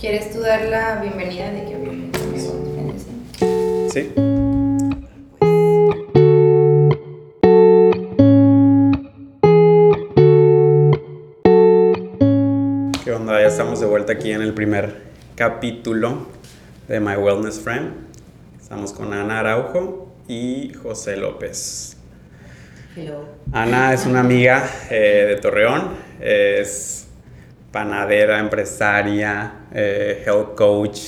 ¿Quieres tú dar la bienvenida de que bienvenida? Sí. ¿Qué onda? Ya estamos de vuelta aquí en el primer capítulo de My Wellness Friend. Estamos con Ana Araujo y José López. Hello. Ana es una amiga eh, de Torreón, es panadera, empresaria, eh, health coach,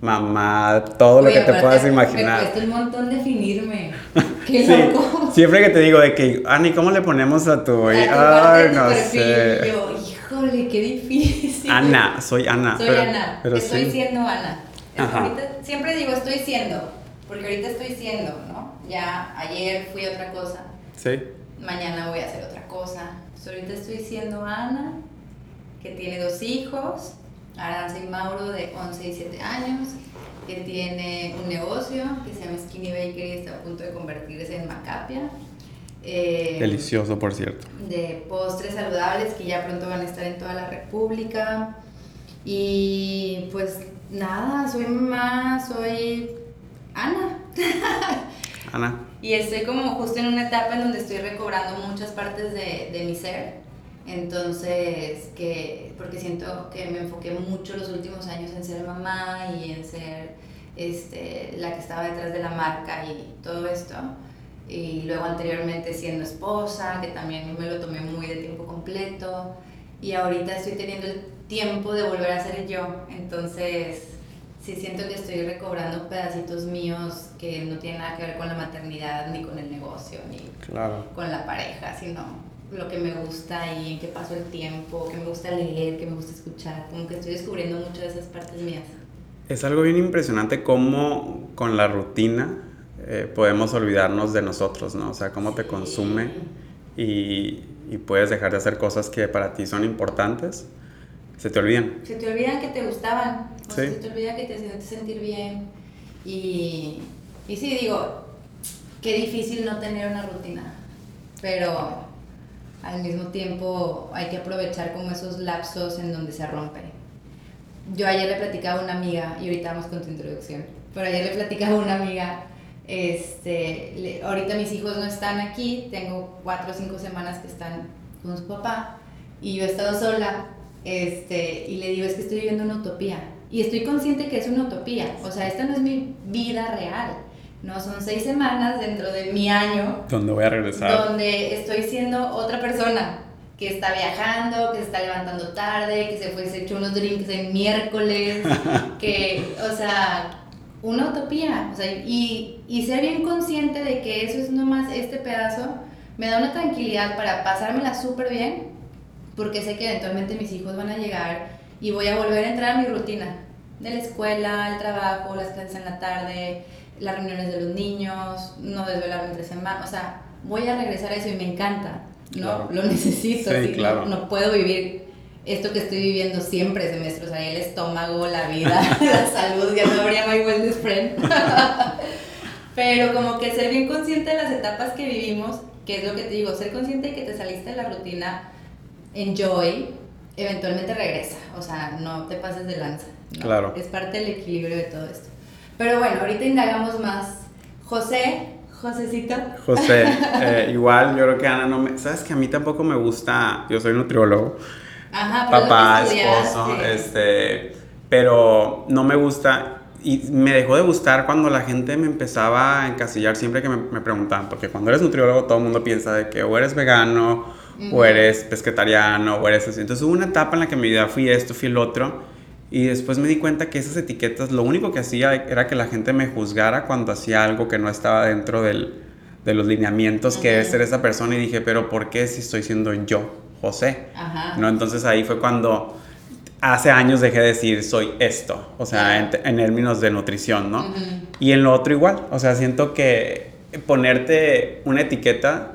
mamá, todo lo que te puedas Me imaginar. cuesta un montón definirme. Qué Sí, loco. siempre que te digo de que, Ani, ¿cómo le ponemos a tu... A Ay, tu no perfil, sé. Yo, híjole, qué difícil. Ana, soy Ana. Soy pero- Ana. pero estoy sí. siendo Ana. Ajá. Ahorita, siempre digo estoy siendo, porque ahorita estoy siendo, ¿no? Ya ayer fui otra cosa, Sí. mañana voy a hacer otra cosa. Pues ahorita estoy siendo Ana, que tiene dos hijos, Aranza y Mauro de 11 y 7 años, que tiene un negocio que se llama Skinny Bakery y está a punto de convertirse en Macapia. Eh, Delicioso, por cierto. de postres saludables que ya pronto van a estar en toda la República. Y pues nada, soy mamá, soy Ana. Ana. Y estoy como justo en una etapa en donde estoy recobrando muchas partes de, de mi ser. Entonces, que, porque siento que me enfoqué mucho los últimos años en ser mamá y en ser este, la que estaba detrás de la marca y todo esto. Y luego anteriormente siendo esposa, que también me lo tomé muy de tiempo completo. Y ahorita estoy teniendo el tiempo de volver a ser yo. Entonces, sí siento que estoy recobrando pedacitos míos que no tienen nada que ver con la maternidad, ni con el negocio, ni Claro. con la pareja, sino lo que me gusta y en qué paso el tiempo, que me gusta leer, que me gusta escuchar. Como que estoy descubriendo muchas de esas partes mías. Es algo bien impresionante cómo con la rutina eh, podemos olvidarnos de nosotros, ¿no? O sea, cómo te consume y, y puedes dejar de hacer cosas que para ti son importantes. Se te olvidan. Se te olvidan que te gustaban, o Sí. se te olvida que te hacían sentir bien. Y, y sí, digo, qué difícil no tener una rutina, pero al mismo tiempo hay que aprovechar como esos lapsos en donde se rompe. Yo ayer le platicaba a una amiga, y ahorita vamos con tu introducción, pero ayer le platicaba a una amiga, este, le- ahorita mis hijos no están aquí, tengo cuatro o cinco semanas que están con su papá, y yo he estado sola, este, y le digo, es que estoy viviendo una utopía, y estoy consciente que es una utopía, o sea, esta no es mi vida real, no, son seis semanas dentro de mi año, ¿Dónde voy a regresar? donde estoy siendo otra persona que está viajando, que se está levantando tarde, que se fue se echó unos drinks el miércoles, que, o sea, una utopía, o sea, y, y ser bien consciente de que eso es nomás este pedazo, me da una tranquilidad para pasármela súper bien, porque sé que eventualmente mis hijos van a llegar y voy a volver a entrar a mi rutina de la escuela, el trabajo, las clases en la tarde, las reuniones de los niños, no desvelarme entre semana, o sea, voy a regresar a eso y me encanta, ¿no? Claro. Lo necesito, Sí, claro. no, puedo vivir esto que estoy viviendo siempre, semestre, o sea, el estómago, la vida, la salud, ya no habría My Wellness Friend. Pero como que ser bien consciente de las etapas que vivimos, que es lo que te digo, ser consciente de que te saliste de la rutina, enjoy, eventualmente regresa, o sea, no te pases de lanza. ¿no? Claro. Es parte del equilibrio de todo esto. Pero bueno, ahorita indagamos más. José, Josecito. José, eh, igual yo creo que Ana no me... ¿Sabes que a mí tampoco me gusta? Yo soy nutriólogo. Ajá, papá, esposo, este, pero no me gusta y me dejó de gustar cuando la gente me empezaba a encasillar siempre que me, me preguntaban, porque cuando eres nutriólogo todo el mundo piensa de que o eres vegano, o Ujú. eres pesquetariano, o eres así. Entonces hubo una etapa en la que en mi vida fui esto, fui el otro, y después me di cuenta que esas etiquetas lo único que hacía era que la gente me juzgara cuando hacía algo que no estaba dentro del, de los lineamientos que es Ujú. ser esa persona, y dije, pero ¿por qué si estoy siendo yo, José? Ajá. ¿no? Entonces ahí fue cuando hace años dejé de decir soy esto, o sea, en, en términos de nutrición, ¿no? Y en lo otro igual, o sea, siento que ponerte una etiqueta,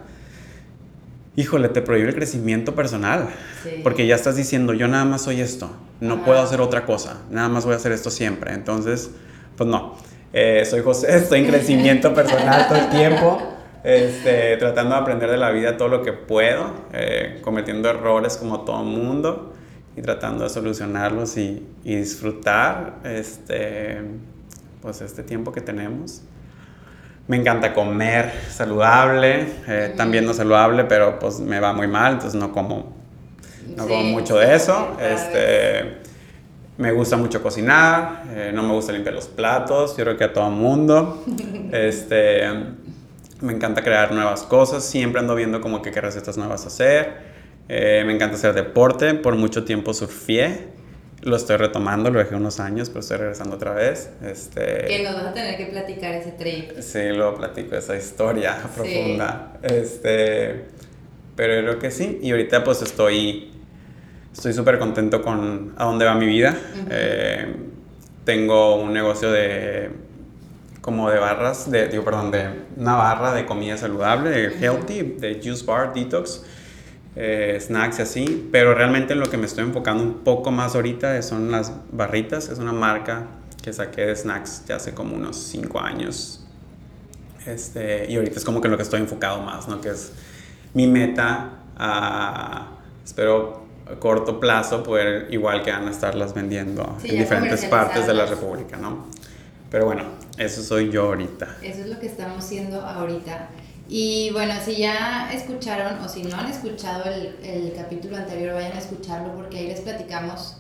híjole, te prohíbe el crecimiento personal, Sí. porque ya estás diciendo, yo nada más soy esto, no Ajá. puedo hacer otra cosa, nada más voy a hacer esto siempre, entonces, pues no, Eh, soy José, estoy en crecimiento personal todo el tiempo. Este, tratando de aprender de la vida todo lo que puedo, eh, cometiendo errores como todo mundo. y tratando de solucionarlos y, y disfrutar este, pues este tiempo que tenemos. Me encanta comer saludable, eh, también no saludable, pero pues me va muy mal, entonces no como, no como mucho de eso. Este, me gusta mucho cocinar, eh, no me gusta limpiar los platos, yo creo que a todo mundo. este, me encanta crear nuevas cosas, siempre ando viendo como que qué recetas nuevas hacer. Eh, me encanta hacer deporte, por mucho tiempo surfié lo estoy retomando, lo dejé unos años, pero estoy regresando otra vez. Este, que nos vas a tener que platicar ese trip. Sí, lo platico, esa historia profunda. Este, pero creo que sí. Y ahorita pues estoy estoy súper contento con a dónde va mi vida. Eh, tengo un negocio de como de barras, de, digo, perdón, de una barra de comida saludable, de healthy, de juice bar, detox eh, snacks y así, pero realmente lo que me estoy enfocando un poco más ahorita son las barritas, es una marca que saqué de snacks ya hace como unos 5 años. Este, y ahorita es como que lo que estoy enfocado más, ¿no? Que es mi meta a, espero, a corto plazo poder igual que van a estarlas vendiendo en diferentes partes de la República, ¿no? Pero bueno, eso soy yo ahorita. Eso es lo que estamos haciendo ahorita. Y bueno, si ya escucharon o si no han escuchado el, el, capítulo anterior, vayan a escucharlo porque ahí les platicamos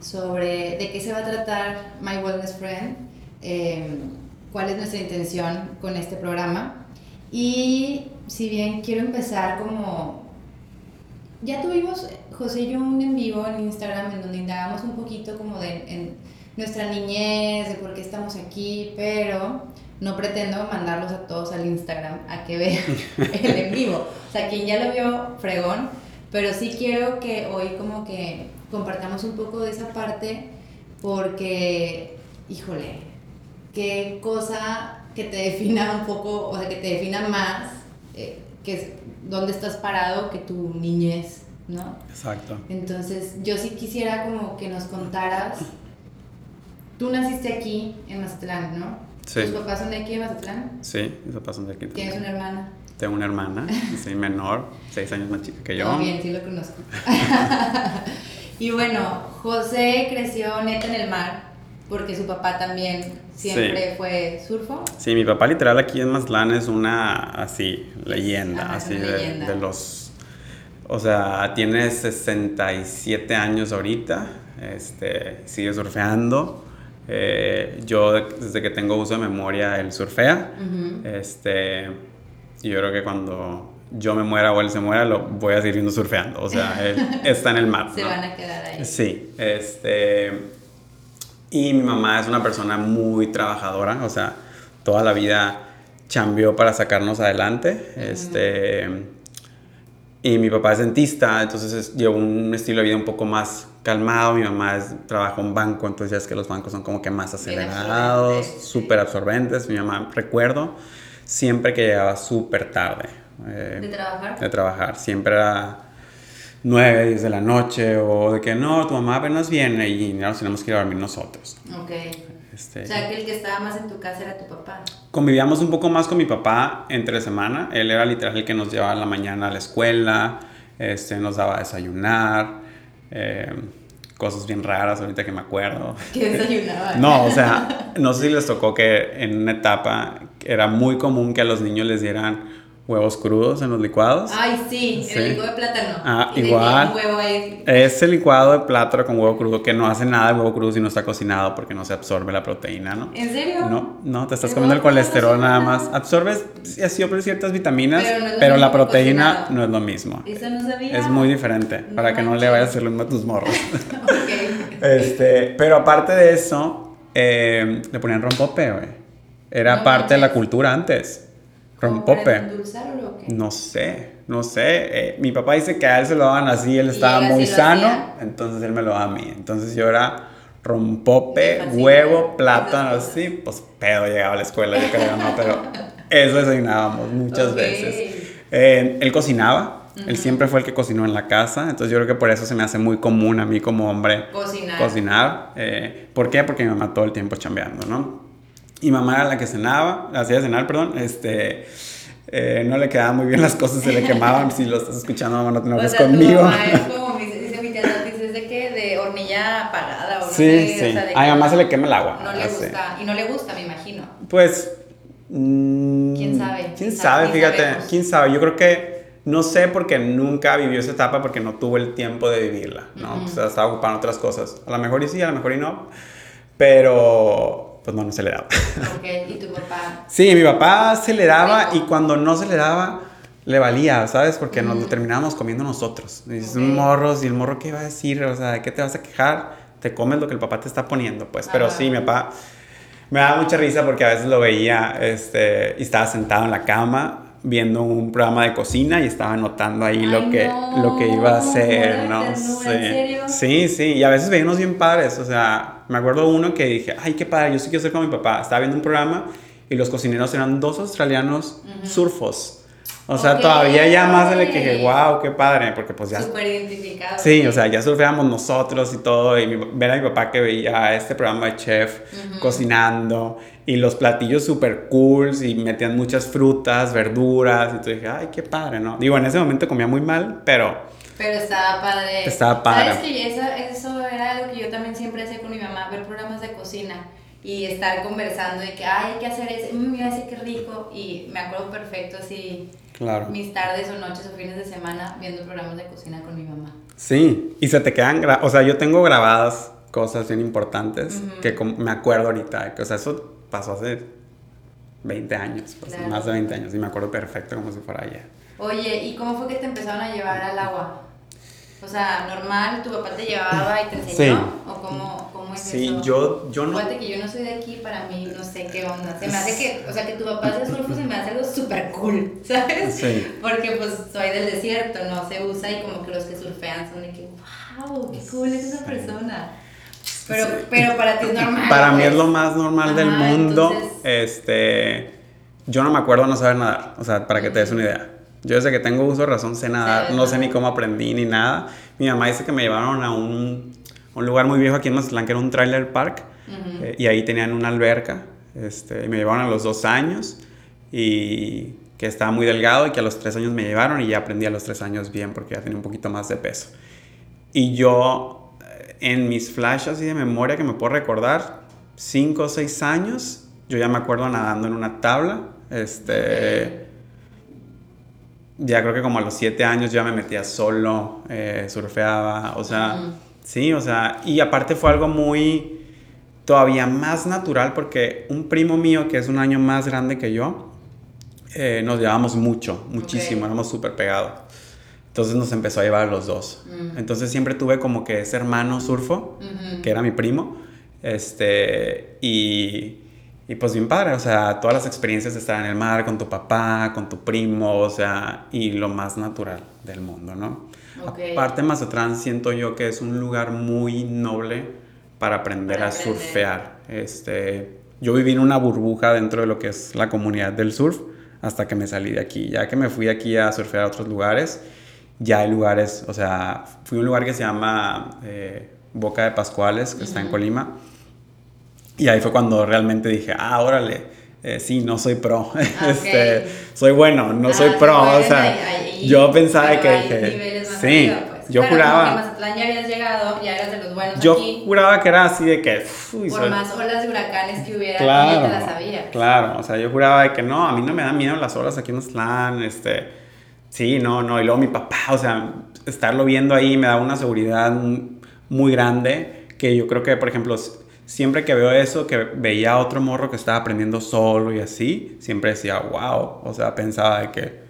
sobre de qué se va a tratar My Wellness Friend, em, cuál es nuestra intención con este programa. Y si bien quiero empezar como... Ya tuvimos, José y yo, un en vivo en Instagram en donde indagamos un poquito como de en nuestra niñez, de por qué estamos aquí, pero no pretendo mandarlos a todos al Instagram a que vean el en vivo. O sea, quien ya lo vio, fregón, pero sí quiero que hoy como que compartamos un poco de esa parte porque, híjole, qué cosa que te defina un poco, o sea, que te defina más, eh, que es dónde estás parado que tu niñez, ¿no? Exacto. Entonces, yo sí quisiera como que nos contaras, tú naciste aquí en Mazatlán, ¿no? Sí. ¿Tus papás son de aquí de Mazatlán? Sí, mis papás son de aquí. ¿Tienes una hermana? Tengo una hermana, sí, menor, seis años más chica que yo. Muy bien, sí lo conozco. y bueno, José creció neta en el mar, porque su papá también siempre fue surfo. Sí, mi papá literal aquí en Mazatlán es una, así, leyenda, así de, de los... O sea, tiene 67 años ahorita, este, sigue surfeando. Eh, yo desde que tengo uso de memoria, él surfea. este, y yo creo que cuando yo me muera o él se muera, lo voy a seguir surfeando. O sea, él está en el mar. Se van a quedar ahí. Sí. Este, y mi mamá es una persona muy trabajadora. O sea, toda la vida cambió para sacarnos adelante. Este, y mi papá es dentista, entonces llevo un estilo de vida un poco más calmado, mi mamá es, trabaja en banco, entonces ya es que los bancos son como que más acelerados, súper absorbentes. Mi mamá, recuerdo, siempre que llegaba súper tarde. Eh, ¿De trabajar? De trabajar, siempre era 9, 10 de la noche o de que no, tu mamá apenas viene y nos tenemos que ir a dormir nosotros. Ok. Este, o sea, que el que estaba más en tu casa era tu papá. Convivíamos un poco más con mi papá entre semana. Él era literal el que nos llevaba en la mañana a la escuela, este, nos daba a desayunar. Eh, cosas bien raras ahorita que me acuerdo. ¿Qué desayunaba? no, o sea, no sé si les tocó que en una etapa era muy común que a los niños les dieran huevos crudos en los licuados. Ay, sí, el licuado de plátano. Ah, igual. Ese licuado de plátano con huevo crudo que no hace nada de huevo crudo si no está cocinado porque no se absorbe la proteína, ¿no? ¿En serio? No, no, te estás comiendo el colesterol nada más. Absorbes siempre ciertas vitaminas, pero, la proteína no es lo mismo. Eso no sabía. Es muy diferente, para que no le vayas a hacer lo mismo a tus morros. este, pero aparte de eso, eh, le ponían rompope, güey. Era parte de la cultura antes. Rompope. No sé, no sé. Eh, mi papá dice que a él se lo daban así, él estaba muy sano, entonces él me lo daba a mí. Entonces yo era rompope, huevo, plátano, así, pues pedo llegaba a la escuela, yo creo, no, pero eso desayunábamos muchas veces. Eh, él cocinaba, Él siempre fue el que cocinó en la casa, entonces yo creo que por eso se me hace muy común a mí como hombre cocinar. cocinar. Eh, ¿Por qué? Porque mi mamá todo el tiempo chambeando, ¿no? Y mamá era la que cenaba, hacía cenar, perdón, este... Eh, no le quedaban muy bien las cosas, se le quemaban. si lo estás escuchando, mamá, no te enojes conmigo. Tu mamá es como, dice mi tía dice, ¿de qué? De Sí, sé, sí. o sea, a mi que mamá se le quema el agua. No le así. gusta, y no le gusta, me imagino. Pues. mm, ¿Quién sabe? ¿Quién ¿Quién sabe? sabe? Fíjate, Sabemos. quién sabe. Yo creo que no sé porque nunca vivió esa etapa porque no tuvo el tiempo de vivirla, ¿no? Ujú. O sea, estaba ocupado en otras cosas. A lo mejor y sí, a lo mejor y no. Pero, pues no, no se le daba. Ok, y tu papá. Sí, mi papá se le daba y cuando no se le daba, le valía, ¿sabes? Porque nos lo terminábamos comiendo nosotros. Y dices, Ok. un morro, y el morro, ¿qué iba a decir? O sea, ¿de qué te vas a quejar? Te comes lo que el papá te está poniendo, pues. Pero Ajá. sí, mi papá me daba mucha risa porque a veces lo veía este, y estaba sentado en la cama viendo un programa de cocina y estaba anotando ahí Ay, lo, que, no, lo que iba a hacer, ¿no? ternura, ¿en serio? Sí, sí, y a veces veía unos bien padres, o sea, me acuerdo uno que dije, ay, qué padre, yo sí quiero ser como mi papá. Estaba viendo un programa y los cocineros eran dos australianos Ujú. surfos. O sea, Ok. todavía ya más de le que dije, wow, qué padre, porque pues ya... Súper identificado. Sí, o sea, ya surfeábamos nosotros y todo, y mi- ver a mi papá que veía este programa de chef Ujú. cocinando, y los platillos súper cool, y metían muchas frutas, verduras, y tú dije, ay, qué padre, ¿no? Digo, en ese momento comía muy mal, pero Pero estaba padre. Estaba padre. ¿Sabes que eso, eso era algo que yo también siempre hacía con mi mamá, ver programas de cocina y estar conversando de que, ay, hay que hacer eso, mmm, mira ese qué rico. Y me acuerdo perfecto así, claro. mis tardes o noches o fines de semana viendo programas de cocina con mi mamá. Sí, y se te quedan, gra- o sea, yo tengo grabadas cosas bien importantes que me acuerdo ahorita, que, o sea, eso pasó hace 20 años, pues, Claro. más de 20 años, y me acuerdo perfecto como si fuera ayer. Oye, ¿y cómo fue que te empezaron a llevar al agua? O sea, normal, tu papá te llevaba y te enseñó, Sí. o cómo, cómo es Sí, eso? yo, yo no... Fíjate que yo no soy de aquí, para mí no sé qué onda. Se me hace que, o sea, que tu papá sea surfo se me hace algo súper cool, ¿sabes? Sí. Porque pues soy del desierto, no se usa y como que los que surfean son de que, wow, qué cool es esa persona. Pero, Sí. pero para ti es normal. Para mí pues. es lo más normal del Ajá, mundo. entonces- Este, yo no me acuerdo no saber nadar, o sea, para que te des una idea. Yo desde que tengo uso de razón sé nadar, Sabes no sé ni cómo aprendí ni nada. Mi mamá dice que me llevaron a un, un lugar muy viejo aquí en Mazatlán que era un trailer park Ujú. eh, y ahí tenían una alberca. Este, y me llevaron a los dos años y que estaba muy delgado y que a los tres años me llevaron y ya aprendí a los tres años bien porque ya tenía un poquito más de peso. Y yo, eh, en mis flashes así de memoria que me puedo recordar, 5 o 6 años, yo ya me acuerdo nadando en una tabla. Este. Ya creo que como a los 7 años ya me metía solo, eh, surfeaba, o sea, sí, o sea, y aparte fue algo muy. todavía más natural porque un primo mío que es un año más grande que yo, eh, nos llevábamos mucho, muchísimo, éramos súper pegados. Entonces nos empezó a llevar a los dos. Mm. Entonces siempre tuve como que ese hermano surfo, que era mi primo. Este, y, y pues bien padre, o sea, todas las experiencias de estar en el mar con tu papá, con tu primo, o sea, y lo más natural del mundo, ¿no? Ok. Aparte, Mazatlán siento yo que es un lugar muy noble para aprender Para a aprender. surfear. Este, yo viví en una burbuja dentro de lo que es la comunidad del surf hasta que me salí de aquí. Ya que me fui aquí a surfear a otros lugares, ya hay lugares, o sea, fui a un lugar que se llama eh, Boca de Pascuales, que está en. Colima. Y ahí fue cuando realmente dije, ah, órale, eh, sí, no soy pro. Ah, este, soy bueno, no Ah, soy sí, pro. o sea, ahí- ahí- yo pensaba que dije, sí, arriba, pues. yo que juraba, Mazatlán ya habías llegado, ya eras de los buenos yo aquí. juraba que era así de que, uy, Por soy- más olas de huracanes que hubiera, claro, te las sabías. claro, o sea, yo juraba de que no, a mí no me dan miedo las olas aquí en Mazatlán, este, sí, no, no, y luego mi papá, o sea, estarlo viendo ahí me da una seguridad muy grande que yo creo que, por ejemplo, siempre que veo eso, que veía a otro morro que estaba aprendiendo solo y así, siempre decía, wow, o sea, pensaba de que,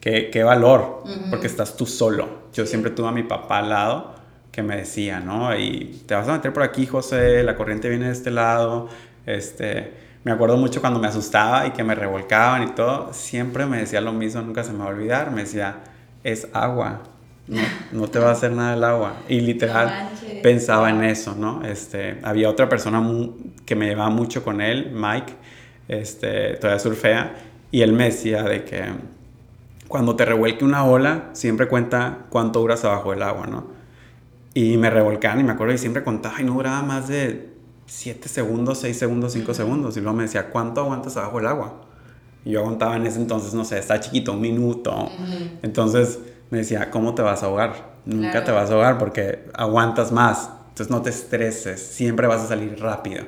qué, qué valor, porque estás tú solo. Yo siempre tuve a mi papá al lado que me decía, ¿no? Y te vas a meter por aquí, José, la corriente viene de este lado. Este, me acuerdo mucho cuando me asustaba y que me revolcaban y todo, siempre me decía lo mismo, nunca se me va a olvidar, me decía, es agua, no, no te va a hacer nada el agua. Y literal No pensaba en eso, ¿no? Este, había otra persona que me llevaba mucho con él, Mike, este, todavía surfea, y él me decía de que cuando te revuelque una ola, siempre cuenta cuánto duras abajo del agua, ¿no? Y me revolcaban y me acuerdo y siempre contaba y no duraba más de 7 segundos, 6 segundos, 5 segundos. Y luego me decía, ¿cuánto aguantas abajo del agua? Y yo aguantaba en ese entonces, no sé, está chiquito, un minuto. Entonces me decía, ¿cómo te vas a ahogar? Nunca Claro. te vas a ahogar porque aguantas más. Entonces no te estreses, siempre vas a salir rápido.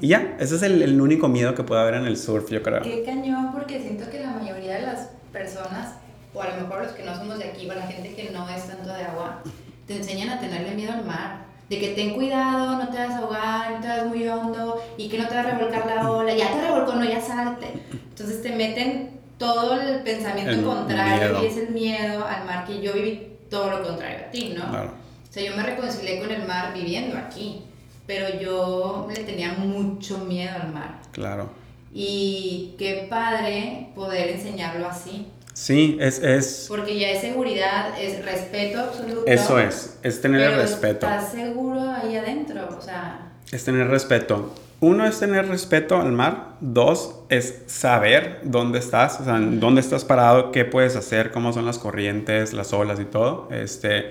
Y ya, ese es el, el, único miedo que puede haber en el surf, yo creo. Qué cañón, porque siento que la mayoría de las personas, o a lo mejor los que no somos de aquí, o la gente que no es tanto de agua, te enseñan a tenerle miedo al mar. De que ten cuidado, no te vas a ahogar, no te vas muy hondo y que no te va a revolcar la ola. Ya te revolcó, no, ya salte. Entonces te meten todo el pensamiento contrario y es el miedo al mar que yo viví todo lo contrario a ti, ¿no? Claro. O sea, yo me reconcilié con el mar viviendo aquí, pero yo le tenía mucho miedo al mar. Claro. Y qué padre poder enseñarlo así. Sí, es, es... Porque ya es seguridad, es respeto absoluto. Eso es, es tener el respeto. Estás seguro ahí adentro, o sea... Es tener respeto. Uno es tener respeto al mar. Dos es saber dónde estás, o sea, dónde estás parado, qué puedes hacer, cómo son las corrientes, las olas y todo. Este,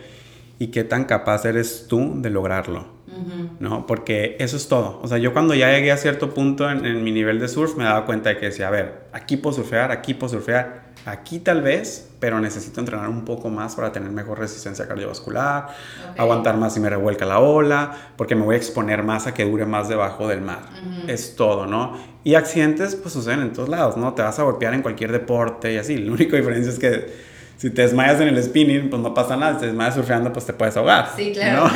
y qué tan capaz eres tú de lograrlo. ¿no? Porque eso es todo. O sea, yo cuando ya llegué a cierto punto en, en, mi nivel de surf me daba cuenta de que decía, a ver, aquí puedo surfear, aquí puedo surfear, Aquí tal vez, pero necesito entrenar un poco más para tener mejor resistencia cardiovascular, aguantar más si me revuelca la ola, porque me voy a exponer más a que dure más debajo del mar. Es todo, ¿no? Y accidentes pues suceden en todos lados, ¿no? Te vas a golpear en cualquier deporte y así. La única diferencia es que si te desmayas en el spinning, pues no pasa nada. Si te desmayas surfeando, pues te puedes ahogar. Sí, claro.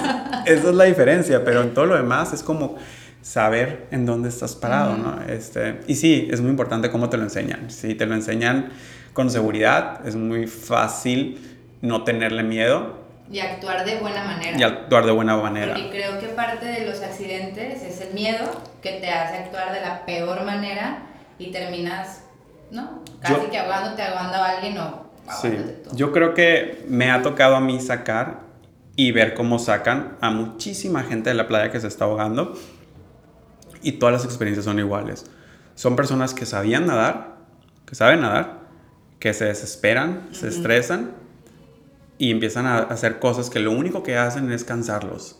esa es la diferencia, pero en todo lo demás es como saber en dónde estás parado, ¿no? Este, y sí, es muy importante cómo te lo enseñan. Si te lo enseñan con seguridad, es muy fácil no tenerle miedo. Y actuar de buena manera. Y actuar de buena manera. Y creo que parte de los accidentes es el miedo que te hace actuar de la peor manera y terminas, ¿no? Casi que ahogándote, ahogando a alguien o Sí. Yo creo que me ha tocado a mí sacar y ver cómo sacan a muchísima gente de la playa que se está ahogando y todas las experiencias son iguales. Son personas que sabían nadar, que saben nadar, que se desesperan, se estresan y empiezan a hacer cosas que lo único que hacen es cansarlos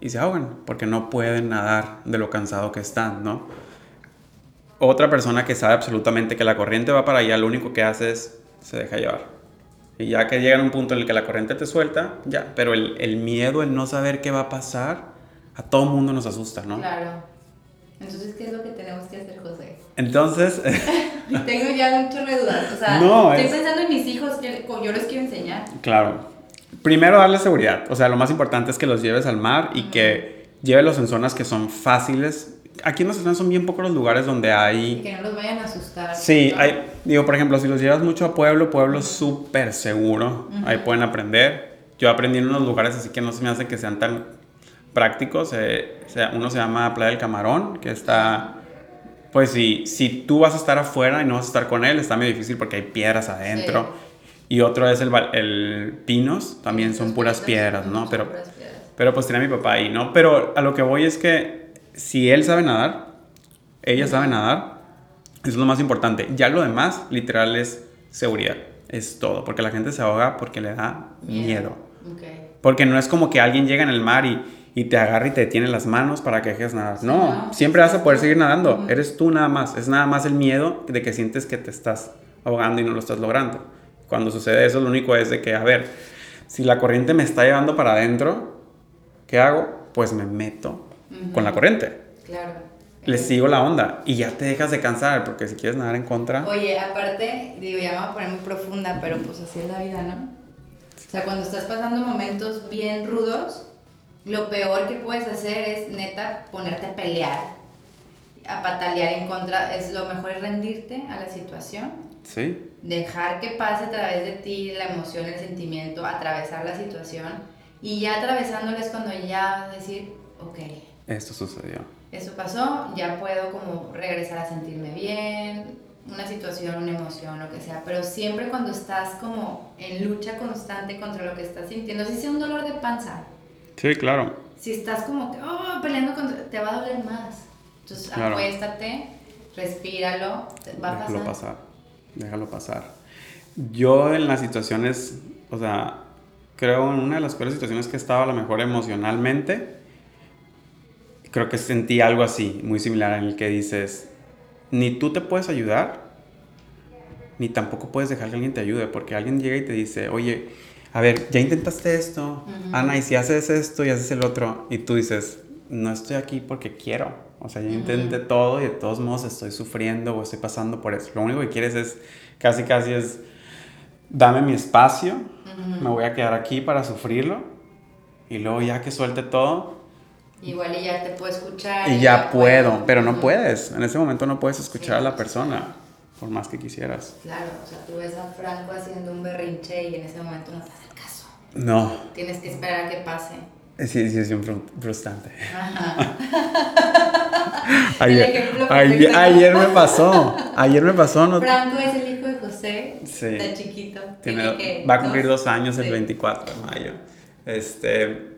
y se ahogan porque no pueden nadar de lo cansado que están, ¿no? Otra persona que sabe absolutamente que la corriente va para allá, lo único que hace es se deja llevar. Y ya que llega a un punto en el que la corriente te suelta, ya, pero el, el miedo, el no saber qué va a pasar, a todo mundo nos asusta, ¿no? Claro. Entonces, ¿qué es lo que tenemos que hacer, José? Entonces... Tengo ya de dudas. O sea, estoy pensando en mis hijos, que yo les quiero enseñar. Claro. Primero, darle seguridad. O sea, lo más importante es que los lleves al mar y que llévelos en zonas que son fáciles. Aquí en Mazatlán son bien pocos los lugares donde hay... Y que no los vayan a asustar. Sí, hay, digo, por ejemplo, si los llevas mucho a pueblo, pueblo es súper seguro. Ahí pueden aprender. Yo aprendí en unos lugares así que no se me hace que sean tan prácticos. Eh, uno se llama Playa del Camarón, que está, pues si, si tú vas a estar afuera y no vas a estar con él, está muy difícil porque hay piedras adentro. Y otro es el, el Pinos, también son puras piedras, ¿no? Pero, pero pues tiene a mi papá ahí, ¿no? Pero a lo que voy es que si él sabe nadar, ella sabe nadar, eso es lo más importante. Ya lo demás, literal, es seguridad. Es todo. Porque la gente se ahoga porque le da miedo. Porque no es como que alguien llega en el mar y y te agarra y te detiene las manos para que dejes nadar. No, siempre vas a poder seguir nadando. Eres tú nada más. Es nada más el miedo de que sientes que te estás ahogando y no lo estás logrando. Cuando sucede eso, lo único es de que, a ver, si la corriente me está llevando para adentro, ¿qué hago? Pues me meto con la corriente. Claro. Le sigo la onda y ya te dejas de cansar, porque si quieres nadar en contra. Oye, aparte, digo, ya me voy a poner muy profunda, pero pues así es la vida, ¿no? O sea, cuando estás pasando momentos bien rudos, lo peor que puedes hacer es neta ponerte a pelear, a patalear en contra. Es lo mejor es rendirte a la situación. Sí. Dejar que pase a través de ti la emoción, el sentimiento, atravesar la situación. Y ya atravesándola es cuando ya decir, ok. Esto sucedió. Eso pasó, ya puedo como regresar a sentirme bien, una situación, una emoción, lo que sea, pero siempre cuando estás como en lucha constante contra lo que estás sintiendo, si sea un dolor de panza, Sí, claro. Si estás como que, oh, peleando contra, te va a doler más. Entonces acuéstate, respíralo, va a Déjalo pasar. Déjalo pasar. Yo en las situaciones, o sea, creo en una de las peores situaciones que he estado a lo mejor emocionalmente, creo que sentí algo así, muy similar en el que dices, ni tú te puedes ayudar, ni tampoco puedes dejar que alguien te ayude, porque alguien llega y te dice, oye, a ver, ya intentaste esto, Ana, y si haces esto y haces el otro, y tú dices, no estoy aquí porque quiero. O sea, ya intenté todo y de todos modos estoy sufriendo o estoy pasando por eso. Lo único que quieres es, casi, casi es, dame mi espacio, me voy a quedar aquí para sufrirlo y luego ya que suelte todo. Igual y ya te puedo escuchar. Y, ya, puedo, pero no puedes. En ese momento no puedes escuchar a la persona, por más que quisieras. Claro, o sea, tú ves a Franco haciendo un berrinche y en ese momento no te hace caso. No. Tienes que esperar a que pase. Sí, sí, es un frustrante. Ajá. ayer, ayer, ayer, me pasó, ayer me pasó. No... Franco es el hijo de José, sí. está chiquito. Tiene, va a cumplir dos, años el 24 de mayo. Este,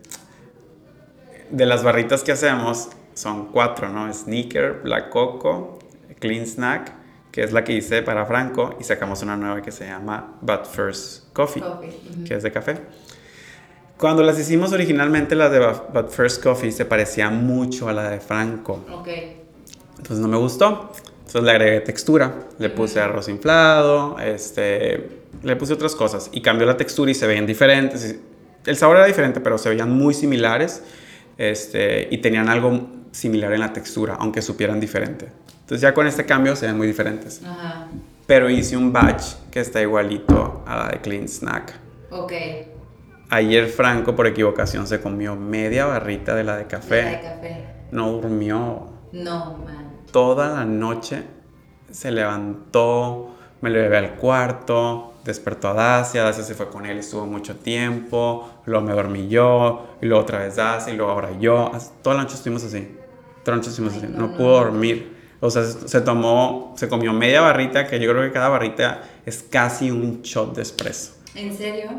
de las barritas que hacemos son cuatro, ¿no? Sneaker, Black Coco, Clean Snack, que es la que hice para Franco, y sacamos una nueva que se llama But First Coffee, que es de café. Cuando las hicimos originalmente, la de But First Coffee se parecía mucho a la de Franco. Ok. Entonces no me gustó. Entonces le agregué textura, le puse arroz inflado, este, le puse otras cosas y cambió la textura y se veían diferentes el sabor era diferente, pero se veían muy similares este, y tenían algo similar en la textura, aunque supieran diferente. Entonces ya con este cambio se ven muy diferentes. Ajá. Pero hice un batch que está igualito a la de Clean Snack. Ok. Ayer Franco por equivocación se comió media barrita de la de café. La de café. No durmió. No, man. Toda la noche se levantó, me lo llevé al cuarto, despertó a Dacia, Dacia se fue con él, estuvo mucho tiempo, luego me dormí yo, y luego otra vez Dacia, y luego ahora yo. Toda la noche estuvimos así, toda la noche estuvimos así, no, pudo dormir. O sea, se tomó, se comió media barrita, que yo creo que cada barrita es casi un shot de espresso. ¿En serio?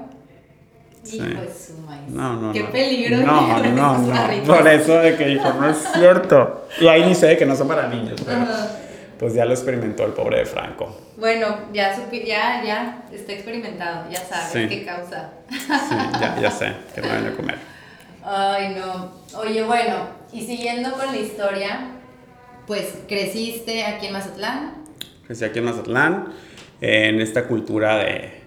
Sí. Hijo de su maíz. No, no, Qué peligro. No, no, no. Por eso de que dijo, no es cierto. Y ahí ni sé que no son para niños, pero pues ya lo experimentó el pobre de Franco. Bueno, ya, ya, ya está experimentado, ya sabes qué causa. Sí, ya, ya sé, que no van a comer. Ay, no. Oye, bueno, y siguiendo con la historia, pues creciste aquí en Mazatlán. Crecí aquí en Mazatlán, en esta cultura de,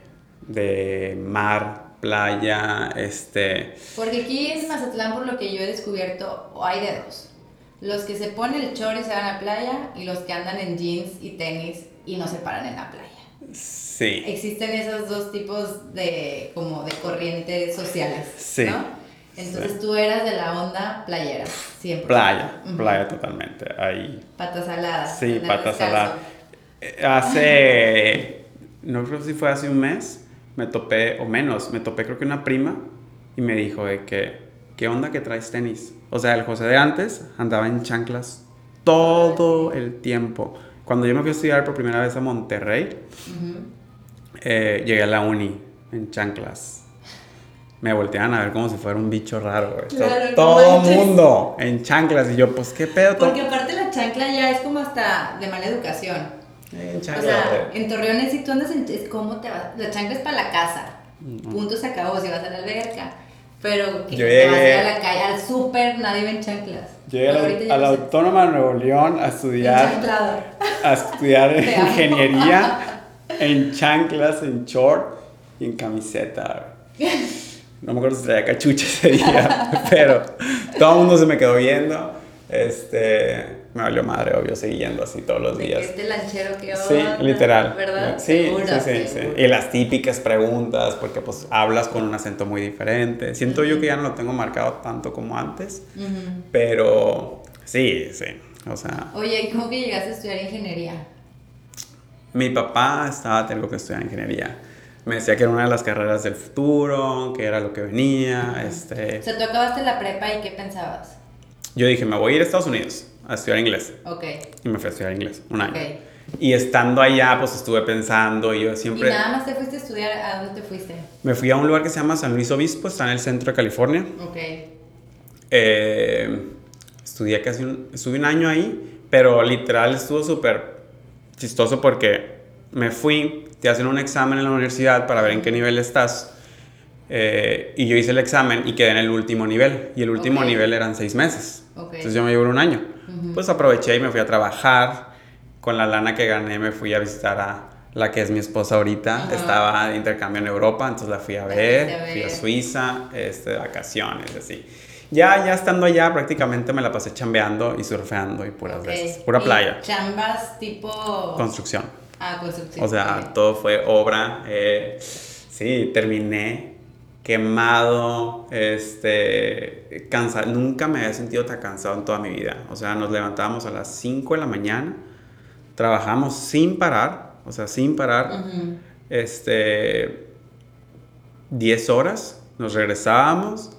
de mar, playa, este... Porque aquí en Mazatlán, por lo que yo he descubierto, hay de dos. Los que se ponen el chor y se van a la playa y los que andan en jeans y tenis y no se paran en la playa. Sí. Existen esos dos tipos de como de corrientes sociales, sí. ¿no? Entonces tú eras de la onda playera, siempre. Playa, playa totalmente. Ahí. Patas saladas. Sí, patas saladas. Eh, hace, no creo si fue hace un mes, me topé, o menos, me topé creo que una prima y me dijo de que, ¿qué onda que traes tenis? O sea, el José de antes andaba en chanclas todo el tiempo. Cuando yo me fui a estudiar por primera vez a Monterrey, eh, llegué a la uni en chanclas. Me volteaban a ver como si fuera un bicho raro, todo el mundo en chanclas. Y yo, pues, ¿qué pedo? Porque aparte la chancla ya es como hasta de mala educación. En chancla, o sea, en Torreones, si tú andas en... ¿Cómo te vas? La chancla es para la casa. Punto se acabó. Si vas a la alberca pero que te vas a ir a la calle, al súper, nadie ve en chanclas. Llegué a la, Autónoma de Nuevo León a estudiar. A estudiar ingeniería en chanclas, en short y en camiseta. No me acuerdo si traía cachucha ese día, pero todo el mundo se me quedó viendo. Este me valió madre, obvio, siguiendo así todos los días. Este lanchero que Sí, literal. ¿Verdad? Sí, sí, sí, sí, Y las típicas preguntas, porque pues hablas con un acento muy diferente. Siento yo que ya no lo tengo marcado tanto como antes, pero sí, sí, o sea... Oye, ¿y cómo que llegaste a estudiar ingeniería? Mi papá estaba, tengo que estudiar ingeniería. Me decía que era una de las carreras del futuro, que era lo que venía, este... O sea, tú acabaste la prepa y ¿qué pensabas? Yo dije, me voy a ir a Estados Unidos a estudiar inglés. Ok. Y me fui a estudiar inglés, un año. Okay. Y estando allá, pues estuve pensando y yo siempre... ¿Y nada más te fuiste a estudiar? ¿A dónde te fuiste? Me fui a un lugar que se llama San Luis Obispo, está en el centro de California. Ok. Eh, estudié casi un... Estuve un año ahí, pero literal estuvo súper chistoso porque me fui, te hacen un examen en la universidad para ver en qué nivel estás. Eh, y yo hice el examen y quedé en el último nivel. Y el último nivel eran seis meses. Okay. Entonces yo me llevo un año. Pues aproveché y me fui a trabajar. Con la lana que gané me fui a visitar a, la que es mi esposa ahorita, Ajá. estaba de intercambio en Europa, entonces la fui a ver, a fui a ver. Suiza, este, vacaciones, así. Ya, ya estando allá, prácticamente me la pasé chambeando y surfeando y puras Ok. veces, pura ¿Y playa, Chambas tipo. construcción. Ah, construcción. O sea, todo fue obra. eh, sí, terminé quemado, este, cansado. Nunca me había sentido tan cansado en toda mi vida. O sea, nos levantábamos a las 5 de la mañana, trabajamos sin parar, o sea, sin parar, este, 10 horas, nos regresábamos.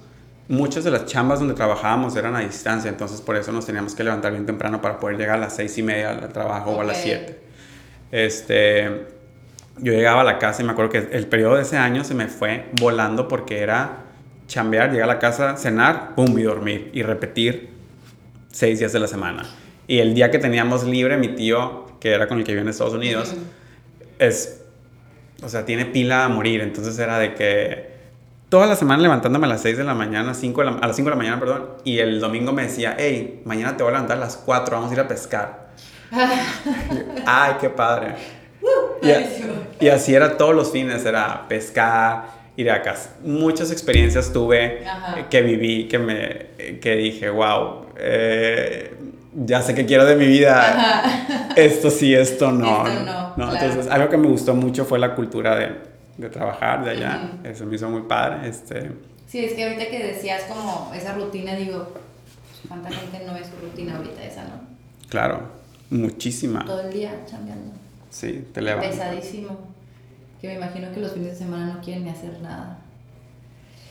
Muchas de las chambas donde trabajábamos eran a distancia, entonces por eso nos teníamos que levantar bien temprano para poder llegar a las 6 y media al trabajo o a las Ok. 7. Este, yo llegaba a la casa y me acuerdo que el periodo de ese año se me fue volando porque era chambear, llegar a la casa, cenar, pum, y dormir y repetir seis días de la semana. Y el día que teníamos libre, mi tío, que era con el que vivía en Estados Unidos, es, o sea, tiene pila a morir. Entonces era de que toda la semana levantándome a las 6 de la mañana, 5 de la- a las 5 de la mañana, perdón, y el domingo me decía, hey, mañana te voy a levantar a las 4, vamos a ir a pescar. Ay, qué padre. Y, Buenísimo. y así era todos los fines, era pescar, ir a casa. Muchas experiencias tuve Ajá. que viví, que me que dije, wow, eh, ya sé qué quiero de mi vida. Ajá. Esto sí, esto no. Esto no, claro. Entonces, algo que me gustó mucho fue la cultura de, de trabajar de allá. Eso me hizo muy padre. Este, Sí, es que ahorita que decías como esa rutina, digo, ¿cuánta gente no ve su rutina ahorita esa, no? claro, muchísima. Todo el día chambeando. Sí, te levantas. Pesadísimo. Que me imagino que los fines de semana no quieren ni hacer nada.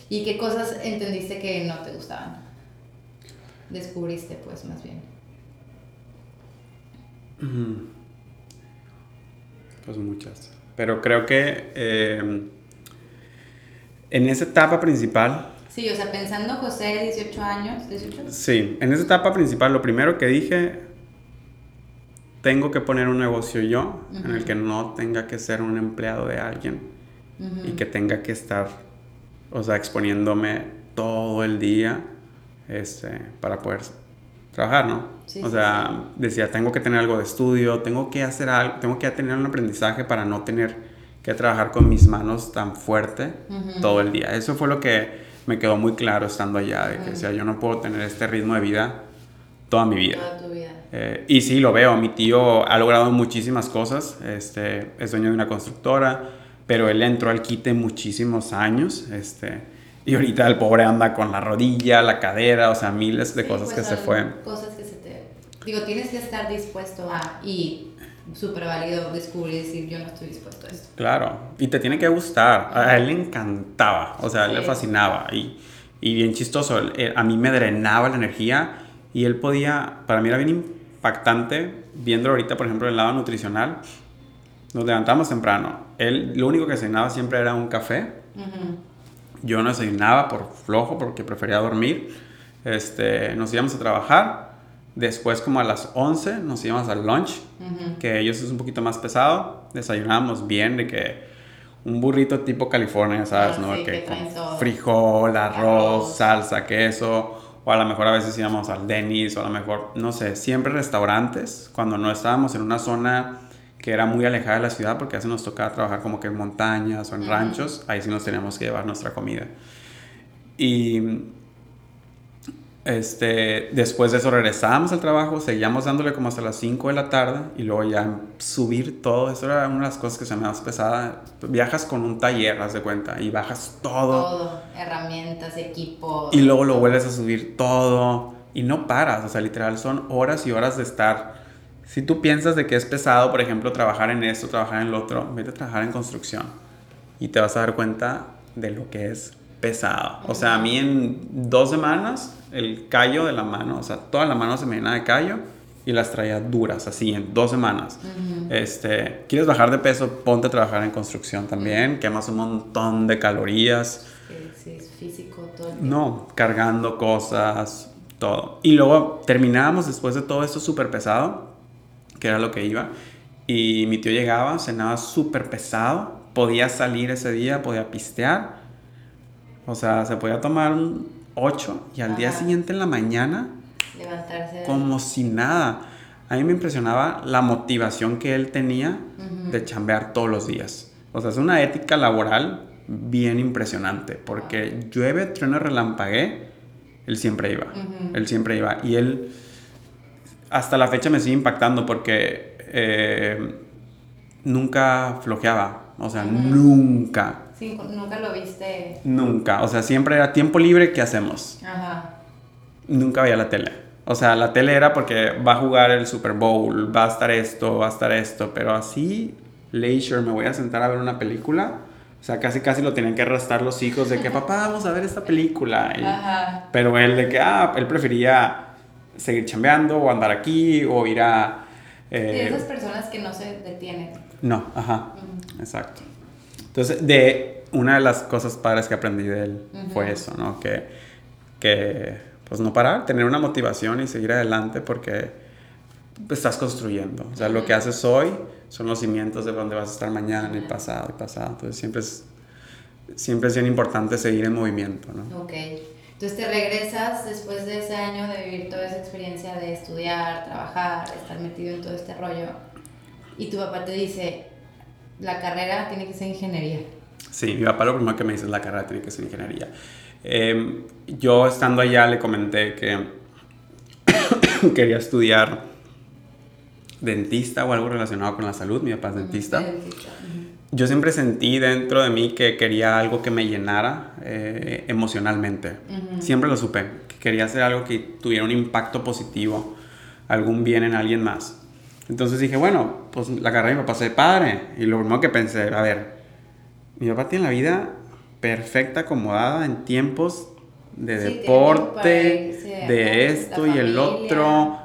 ¿Y qué cosas entendiste que no te gustaban? Descubriste, pues, más bien. Ujú. Pues muchas. Pero creo que eh, en esa etapa principal, Sí, o sea, pensando José, 18 años, 18. sí, en esa etapa principal lo primero que dije, tengo que poner un negocio yo en el que no tenga que ser un empleado de alguien Ujú. y que tenga que estar, o sea, exponiéndome todo el día este, para poder trabajar, ¿no? Sí, o sí, sea, decía, tengo que tener algo de estudio, tengo que hacer algo, tengo que tener un aprendizaje para no tener que trabajar con mis manos tan fuerte Ujú. todo el día. Eso fue lo que me quedó muy claro estando allá, de que Ujú. decía, yo no puedo tener este ritmo de vida toda mi vida. Toda tu vida. Eh, y sí, lo veo, mi tío ha logrado muchísimas cosas, este, es dueño de una constructora, pero él entró al quite muchísimos años, este, y ahorita el pobre anda con la rodilla, la cadera, o sea, miles de Sí, cosas pues que se fueron. Cosas que se te. Digo, tienes que estar dispuesto a. Y súper válido descubrir y decir, yo no estoy dispuesto a esto. Claro, y te tiene que gustar. A él le encantaba, o sea, a él le fascinaba. Y, y bien chistoso, a mí me drenaba la energía y él podía, para mí era bien impactante, viéndolo ahorita, por ejemplo, el lado nutricional. Nos levantamos temprano. Él lo único que cenaba siempre era un café. Yo no desayunaba por flojo porque prefería dormir. Este, nos íbamos a trabajar. Después, como a las 11, nos íbamos al lunch que ellos es un poquito más pesado. Desayunábamos bien de que un burrito tipo California, ¿sabes? Ah, ¿no? sí, que que con frijol, arroz, Arroz. salsa, queso. O a lo mejor a veces íbamos al Denny's o a lo mejor, no sé, siempre restaurantes. Cuando no estábamos en una zona que era muy alejada de la ciudad, porque a veces nos tocaba trabajar como que en montañas o en ranchos, ahí sí nos teníamos que llevar nuestra comida. Y este, después de eso regresábamos al trabajo, seguíamos dándole como hasta las 5 de la tarde y luego ya subir todo, eso era una de las cosas que se me más pesada. Viajas con un taller, haz de cuenta, y bajas todo Todo. Herramientas, equipos. y luego lo vuelves a subir todo y no paras, o sea, literal son horas y horas de estar. Si tú piensas de que es pesado, por ejemplo, trabajar en esto, trabajar en lo otro, vete a trabajar en construcción y te vas a dar cuenta de lo que es pesado. O sea, a mí en dos semanas el callo de la mano, o sea, toda la mano se me llena de callo y las traía duras, así, en dos semanas. Ujú. Este, ¿quieres bajar de peso? Ponte a trabajar en construcción también, quemas un montón de calorías. Sí, sí, es físico todo el. No, cargando cosas, todo. Y luego terminábamos después de todo esto súper pesado, que era lo que iba. Y mi tío llegaba, cenaba súper pesado, podía salir ese día, podía pistear. O sea, se podía tomar un 8 y al día siguiente en la mañana, Levantarse. como si nada. a mí me impresionaba la motivación que él tenía de chambear todos los días. O sea, es una ética laboral bien impresionante, porque llueve, trueno, relampagué, él siempre iba, él siempre iba. Y él, hasta la fecha me sigue impactando porque eh, nunca flojeaba, o sea, nunca. Sí, nunca lo viste. Nunca, o sea, siempre era tiempo libre, ¿qué hacemos? Ajá. Nunca veía la tele. O sea, la tele era porque va a jugar el Super Bowl, va a estar esto, va a estar esto, pero así, leisure, me voy a sentar a ver una película. O sea, casi casi lo tenían que arrastrar los hijos de que, papá, vamos a ver esta película. Ajá. Pero él de que, ah, él prefería seguir chambeando o andar aquí o ir a... Eh, esas personas que no se detienen. No, ajá, exacto. Entonces, de una de las cosas padres que aprendí de él fue eso, ¿no? Que, que, pues no parar, tener una motivación y seguir adelante porque estás construyendo. O sea, lo que haces hoy son los cimientos de donde vas a estar mañana y pasado y pasado. Entonces, siempre es, siempre es bien importante seguir en movimiento, ¿no? Ok. Entonces te regresas después de ese año de vivir toda esa experiencia de estudiar, trabajar, estar metido en todo este rollo. Y tu papá te dice, la carrera tiene que ser ingeniería. Sí, mi papá lo primero que me dice es la carrera tiene que ser ingeniería. Em, yo estando allá le comenté que quería estudiar dentista o algo relacionado con la salud. Mi papá es dentista. Yo siempre sentí dentro de mí que quería algo que me llenara eh, emocionalmente. Siempre lo supe, que quería hacer algo que tuviera un impacto positivo, algún bien en alguien más. Entonces dije, bueno, pues la carrera de mi papá se padre. Y lo primero que pensé, a ver, mi papá tiene la vida perfecta, acomodada en tiempos de deporte, de esto y el otro,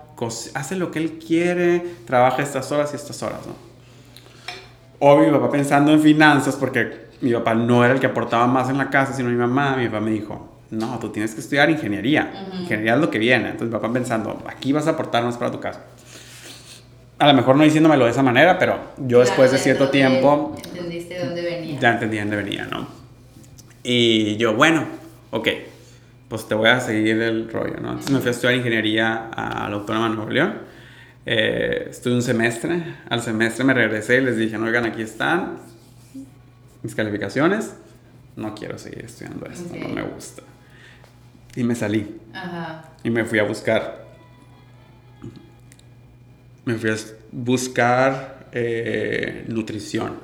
hace lo que él quiere, trabaja estas horas y estas horas, ¿no? Obvio, mi papá pensando en finanzas, porque mi papá no era el que aportaba más en la casa, sino mi mamá, mi papá me dijo, no, tú tienes que estudiar ingeniería, ingeniería es lo que viene. Entonces mi papá pensando, aquí vas a aportar más para tu casa a lo mejor no diciéndomelo de esa manera, pero yo después de cierto tiempo... Entendiste dónde venía. Ya entendí dónde venía, ¿no? Y yo, bueno, ok, pues te voy a seguir el rollo, ¿no? Entonces me fui a estudiar ingeniería a la Autónoma de Nuevo León. Eh, estuve un semestre, al semestre me regresé y les dije, no, oigan, aquí están mis calificaciones, no quiero seguir estudiando esto, no me gusta. Y me salí. Ajá. Y me fui a buscar me fui a buscar eh, nutrición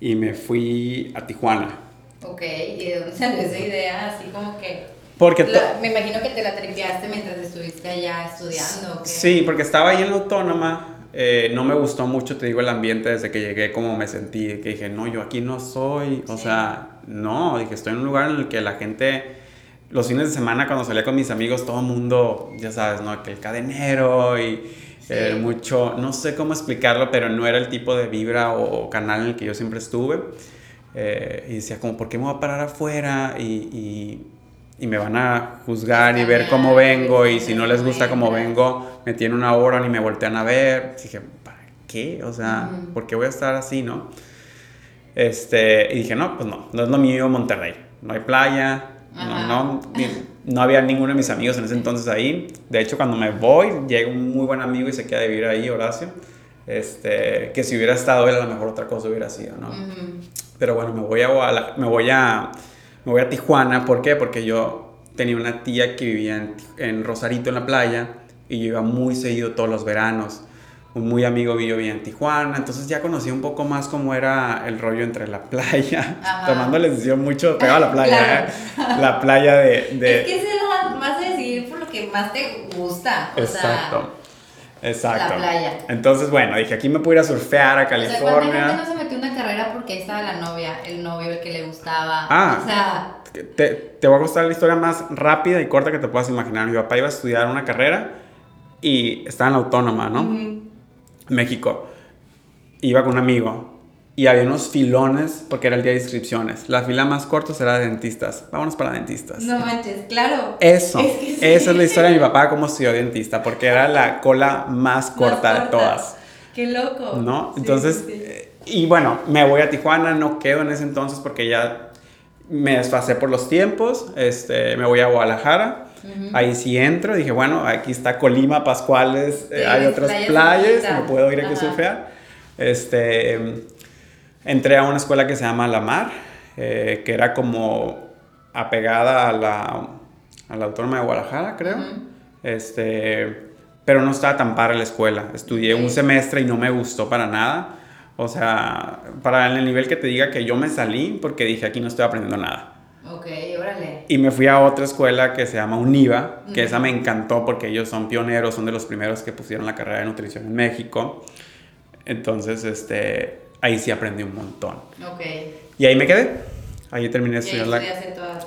y me fui a Tijuana. Ok, ¿y de dónde salió esa idea? Así como que... Porque me imagino que te la tripeaste mientras estuviste allá estudiando. Sí, porque estaba ahí en la autónoma. Eh, no me gustó mucho, te digo, el ambiente desde que llegué, como me sentí, que dije, no, yo aquí no soy, o sea, no, dije, estoy en un lugar en el que la gente, los fines de semana cuando salía con mis amigos, todo el mundo, ya sabes, ¿no? Que el cadenero y eh, mucho, no sé cómo explicarlo, pero no era el tipo de vibra o, canal en el que yo siempre estuve. Eh, y decía como, ¿por qué me voy a parar afuera? Y, y, me van a juzgar y ver cómo vengo y si no les gusta cómo vengo, me tienen una hora ni me voltean a ver. dije, ¿para qué? O sea, ¿por qué voy a estar así, no? Este, y dije, no, pues no, no es lo mío Monterrey. No hay playa, no, no, no había ninguno de mis amigos en ese entonces ahí. De hecho, cuando me voy, llega un muy buen amigo y se queda a vivir ahí, Horacio. Este, que si hubiera estado él, a lo mejor otra cosa hubiera sido, ¿no? Pero bueno, me voy a, me voy a, me voy a Tijuana. ¿Por qué? Porque yo tenía una tía que vivía en, en Rosarito, en la playa, y yo iba muy seguido todos los veranos un muy amigo mío vivía en Tijuana, entonces ya conocí un poco más cómo era el rollo entre la playa, tomando la decisión mucho pegado a la playa, ¿eh? la playa de, de... Es que es la más decidir por lo que más te gusta. Exacto. Exacto. La playa. Entonces, bueno, dije, aquí me puedo ir a surfear a California. O sea, no se metió una carrera porque ahí estaba la novia, el novio, el que le gustaba? Ah. O sea... Te, te voy a contar la historia más rápida y corta que te puedas imaginar. Mi papá iba a estudiar una carrera y estaba en la autónoma, ¿no? México, iba con un amigo y había unos filones porque era el día de inscripciones. La fila más corta era de dentistas. Vámonos para dentistas. No manches, claro. Eso. Esa es la historia de mi papá cómo estudió dentista porque era la cola más corta, de todas. Qué loco. ¿No? Entonces, eh, y bueno, me voy a Tijuana, no quedo en ese entonces porque ya me desfasé por los tiempos. Este, me voy a Guadalajara Ahí sí entro, dije, bueno, aquí está Colima, Pascuales, eh, hay otras playas, me puedo ir aquí a surfear. Este, entré a una escuela que se llama La Mar, eh, que era como apegada a la, a la Autónoma de Guadalajara, creo. Este, pero no estaba tan para la escuela. Estudié un semestre y no me gustó para nada. O sea, para el nivel que te diga que yo me salí porque dije aquí no estoy aprendiendo nada. Ok, órale. Y me fui a otra escuela que se llama UNIVA, que esa me encantó porque ellos son pioneros, son de los primeros que pusieron la carrera de nutrición en México. Entonces, este, ahí sí aprendí un montón. Ok. Y ahí me quedé. Ahí terminé de estudiar la, toda,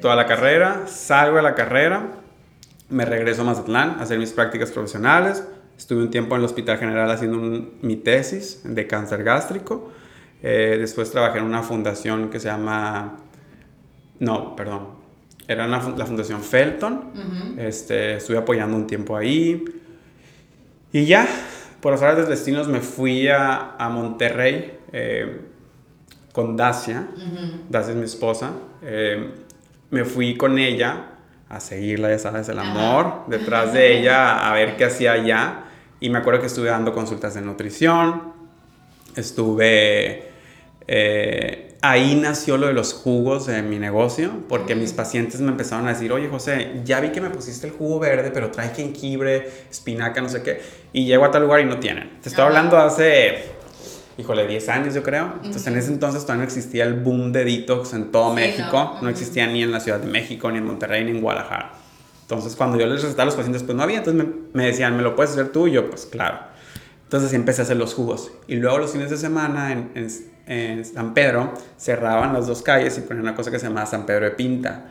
toda la carrera, salgo de la carrera, me regreso a Mazatlán a hacer mis prácticas profesionales. Estuve un tiempo en el Hospital General haciendo mi tesis de cáncer gástrico. Eh, después trabajé en una fundación que se llama... No, perdón. Era la fundación Felton. este, estuve apoyando un tiempo ahí. Y ya, por las horas de destinos me fui a, a Monterrey eh, con Dacia. Dacia es mi esposa. Eh, me fui con ella a seguirla, ya sabes, el amor, detrás de ella, a ver qué hacía allá. Y me acuerdo que estuve dando consultas de nutrición, estuve... Eh, ahí nació lo de los jugos de mi negocio, porque mis pacientes me empezaron a decir, oye José, ya vi que me pusiste el jugo verde, pero trae jengibre, espinaca, no sé qué, y llego a tal lugar y no tienen. Te estoy hablando hace híjole, 10 años yo creo. Entonces en ese entonces todavía no existía el boom de detox en todo México. No, existía ni en la Ciudad de México, ni en Monterrey, ni en Guadalajara. Entonces cuando yo les recetaba a los pacientes, pues no había. Entonces me, decían, ¿me lo puedes hacer tú? Y yo, pues claro. Entonces empecé a hacer los jugos. Y luego los fines de semana en, en, San Pedro cerraban las dos calles y ponían una cosa que se llamaba San Pedro de Pinta.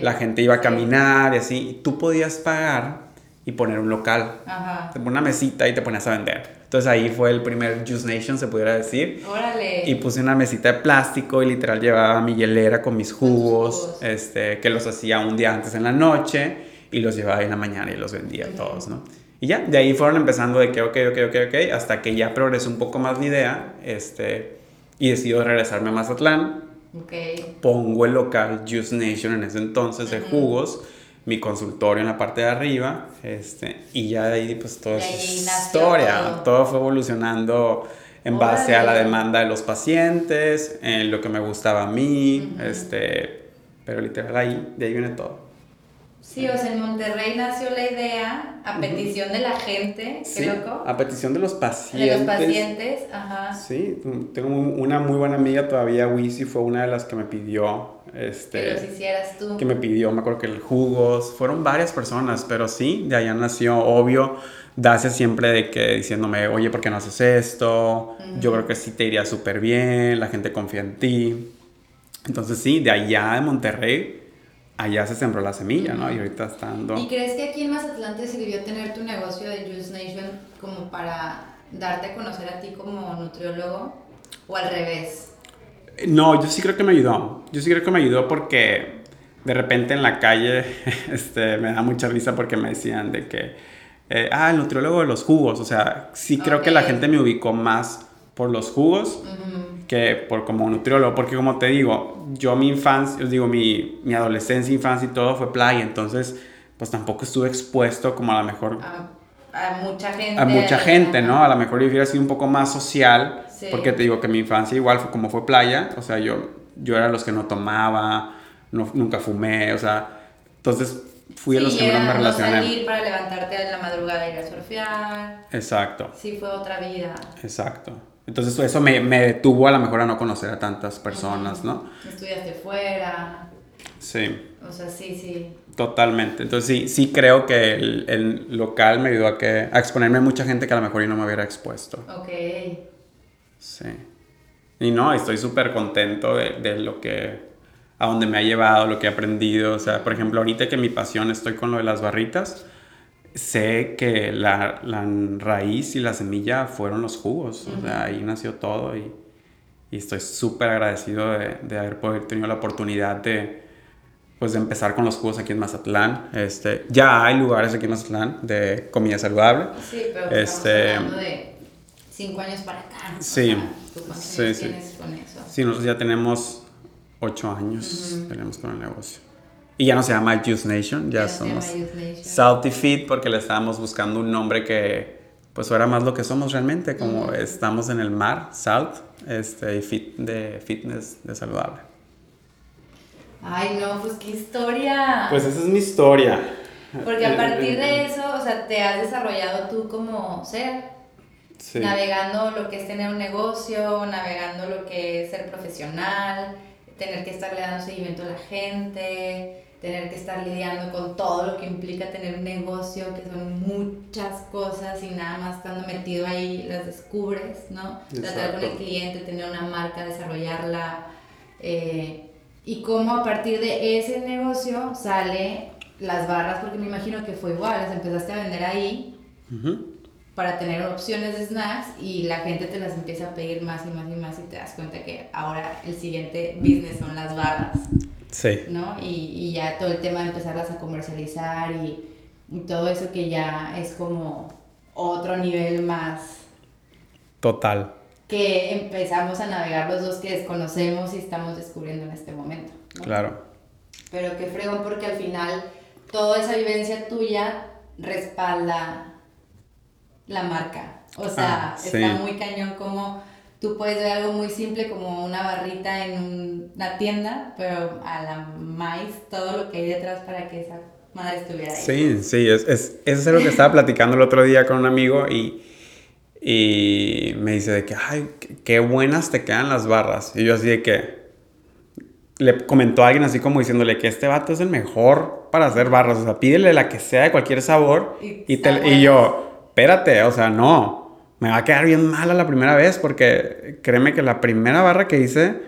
La gente iba a caminar y así. Y tú podías pagar y poner un local. Ajá. Te una mesita y te ponías a vender. Entonces ahí fue el primer Juice Nation, se pudiera decir. Órale. Y puse una mesita de plástico y literal llevaba mi hielera con mis jugos, este, que los hacía un día antes en la noche y los llevaba en la mañana y los vendía todos, ¿no? Y ya, de ahí fueron empezando de que, ok, ok, ok, ok, hasta que ya progresó un poco más mi idea, este, y decido regresarme a Mazatlán. Okay. Pongo el local Juice Nation en ese entonces de jugos mi consultorio en la parte de arriba, este, y ya de ahí pues toda es historia, todo. fue evolucionando en base a la demanda de los pacientes, en lo que me gustaba a mí, este, pero literal ahí, de ahí viene todo. Sí, o sea, en Monterrey nació la idea a petición de la gente, qué loco. A petición de los pacientes. De los pacientes, ajá. Sí, tengo una muy buena amiga todavía, Wisi, fue una de las que me pidió este, que los hicieras tú. Que me pidió, me acuerdo que el jugos, fueron varias personas, pero sí, de allá nació, obvio, Dacia siempre de que diciéndome, oye, ¿por qué no haces esto? Yo creo que sí te iría súper bien, la gente confía en ti. Entonces sí, de allá de Monterrey, allá se sembró la semilla, ¿no? Y ahorita está dando... ¿Y crees que aquí en Mazatlán te sirvió tener tu negocio de Juice Nation como para darte a conocer a ti como nutriólogo? ¿O al revés? No, yo sí creo que me ayudó. Yo sí creo que me ayudó porque de repente en la calle este, me da mucha risa porque me decían de que, eh, ah, el nutriólogo de los jugos. O sea, sí creo que la gente me ubicó más por los jugos que por como nutriólogo. Porque como te digo, yo mi infancia, os digo, mi, mi adolescencia, infancia y todo fue playa. Entonces, pues tampoco estuve expuesto como a lo mejor... A, mucha gente. A mucha gente, ¿no? A lo mejor yo hubiera sido un poco más social porque te digo que mi infancia igual fue como fue playa, o sea, yo, yo era los que no tomaba, no, nunca fumé, o sea, entonces fui a los que menos me relacioné. No salir para levantarte en la madrugada e ir a surfear. Exacto. Sí, fue otra vida. Exacto. Entonces eso me, me detuvo a lo mejor a no conocer a tantas personas, ¿no? Estudiaste fuera. Sí. O sea, sí, sí. Totalmente. Entonces sí, sí creo que el, el local me ayudó a, que, a exponerme a mucha gente que a lo mejor yo no me hubiera expuesto. Ok. Sí. Y no, estoy súper contento de, de, lo que, a donde me ha llevado, lo que he aprendido. O sea, por ejemplo, ahorita que mi pasión estoy con lo de las barritas, sé que la, la raíz y la semilla fueron los jugos. O sea, ahí nació todo y, y estoy súper agradecido de, de, haber poder, tenido la oportunidad de, pues, de empezar con los jugos aquí en Mazatlán. Este, ya hay lugares aquí en Mazatlán de comida saludable. Sí, pero este, hablando de cinco años para acá. Sí, sí, sí. Con eso? Sí, nosotros ya tenemos ocho años, tenemos con el negocio. Y ya no se llama Juice Nation, ya, somos Salty Fit porque le estábamos buscando un nombre que pues fuera más lo que somos realmente, como estamos en el mar, salt, este, y fit de fitness, de saludable. Ay, no, pues qué historia. Pues esa es mi historia. Porque a partir de eso, o sea, te has desarrollado tú como ser. Navegando lo que es tener un negocio, navegando lo que es ser profesional, tener que estarle dando seguimiento a la gente, tener que estar lidiando con todo lo que implica tener un negocio, que son muchas cosas y nada más estando metido ahí las descubres, ¿no? Tratar con el cliente, tener una marca, desarrollarla. Eh, y cómo a partir de ese negocio sale las barras, porque me imagino que fue igual, las empezaste a vender ahí para tener opciones de snacks y la gente te las empieza a pedir más y más y más y te das cuenta que ahora el siguiente business son las barras. Sí. ¿No? Y, y ya todo el tema de empezarlas a comercializar y, y todo eso que ya es como otro nivel más. Total. Que empezamos a navegar los dos que desconocemos y estamos descubriendo en este momento. Claro. Pero qué fregón porque al final toda esa vivencia tuya respalda la marca. O sea, ah, está muy cañón como tú puedes ver algo muy simple como una barrita en una tienda, pero a la maíz todo lo que hay detrás para que esa madre estuviera ahí. Sí, sí, es, es, eso es lo que estaba platicando el otro día con un amigo y, y me dice de que, ay, qué buenas te quedan las barras. Y yo así de que, le comentó a alguien así como diciéndole que este vato es el mejor para hacer barras, o sea, pídele la que sea de cualquier sabor y, y yo, espérate, o sea, no, me va a quedar bien mala la primera vez porque créeme que la primera barra que hice,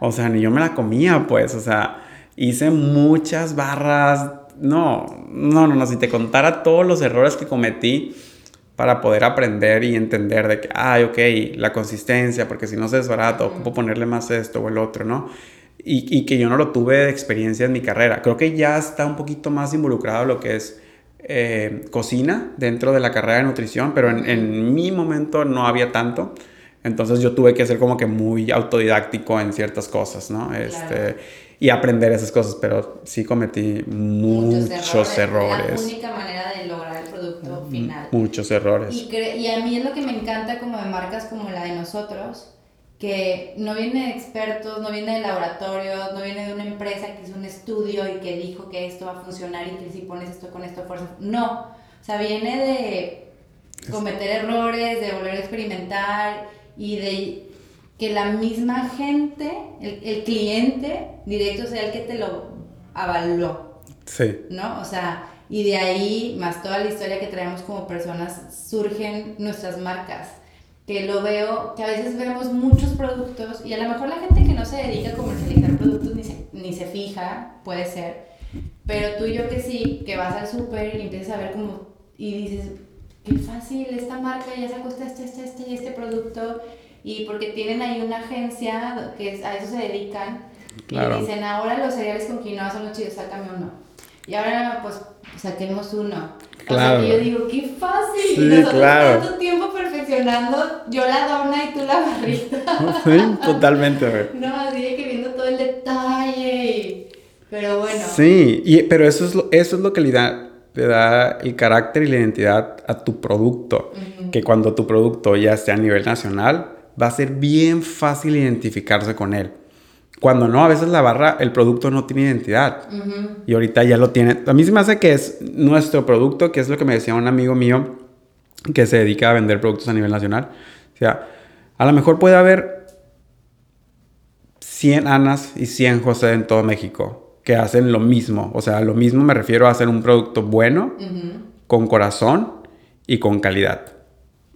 o sea, ni yo me la comía, pues, o sea, hice muchas barras, no, no, no, no, si te contara todos los errores que cometí para poder aprender y entender de que, ay, ok, la consistencia, porque si no se desbarata, ocupo ponerle más esto o el otro, ¿no? Y, y, que yo no lo tuve de experiencia en mi carrera. Creo que ya está un poquito más involucrado lo que es eh, cocina dentro de la carrera de nutrición, pero en, mi momento no había tanto. Entonces yo tuve que ser como que muy autodidáctico en ciertas cosas, ¿no? Este, y aprender esas cosas, pero sí cometí muchos, errores. La única manera de lograr el producto final. Muchos errores. Y, y a mí es lo que me encanta como de marcas como la de nosotros, que no viene de expertos, no viene de laboratorios, no viene de una empresa que hizo un estudio y que dijo que esto va a funcionar y que si pones esto con esto fuerza. No, o sea, viene de cometer errores, de volver a experimentar y de que la misma gente, el, cliente directo sea el que te lo avaló. Sí. ¿No? O sea, y de ahí, más toda la historia que traemos como personas, surgen nuestras marcas que lo veo, que a veces vemos muchos productos y a lo mejor la gente que no se dedica a comercializar productos ni se, ni se fija, puede ser, pero tú y yo que sí, que vas al súper y empiezas a ver como, y dices, qué fácil, esta marca ya sacó este, este, este, este y este producto, y porque tienen ahí una agencia que a eso se dedican, y dicen, ahora los cereales con quinoa son los chidos, sácame uno. Y ahora pues saquemos uno. Claro. O sea, que yo digo, qué fácil. Sí, y nosotros claro. tanto tiempo perfeccionando, yo la dona y tú la barrita. Sí, totalmente, No, así de que viendo todo el detalle. Pero bueno. Sí, y, pero eso es lo, eso es lo que le da, le da el carácter y la identidad a tu producto. Que cuando tu producto ya esté a nivel nacional, va a ser bien fácil identificarse con él. Cuando no, a veces la barra, el producto no tiene identidad. Y ahorita ya lo tiene. A mí se me hace que es nuestro producto, que es lo que me decía un amigo mío que se dedica a vender productos a nivel nacional. O sea, a lo mejor puede haber 100 Anas y 100 José en todo México que hacen lo mismo. O sea, lo mismo me refiero a hacer un producto bueno, con corazón y con calidad.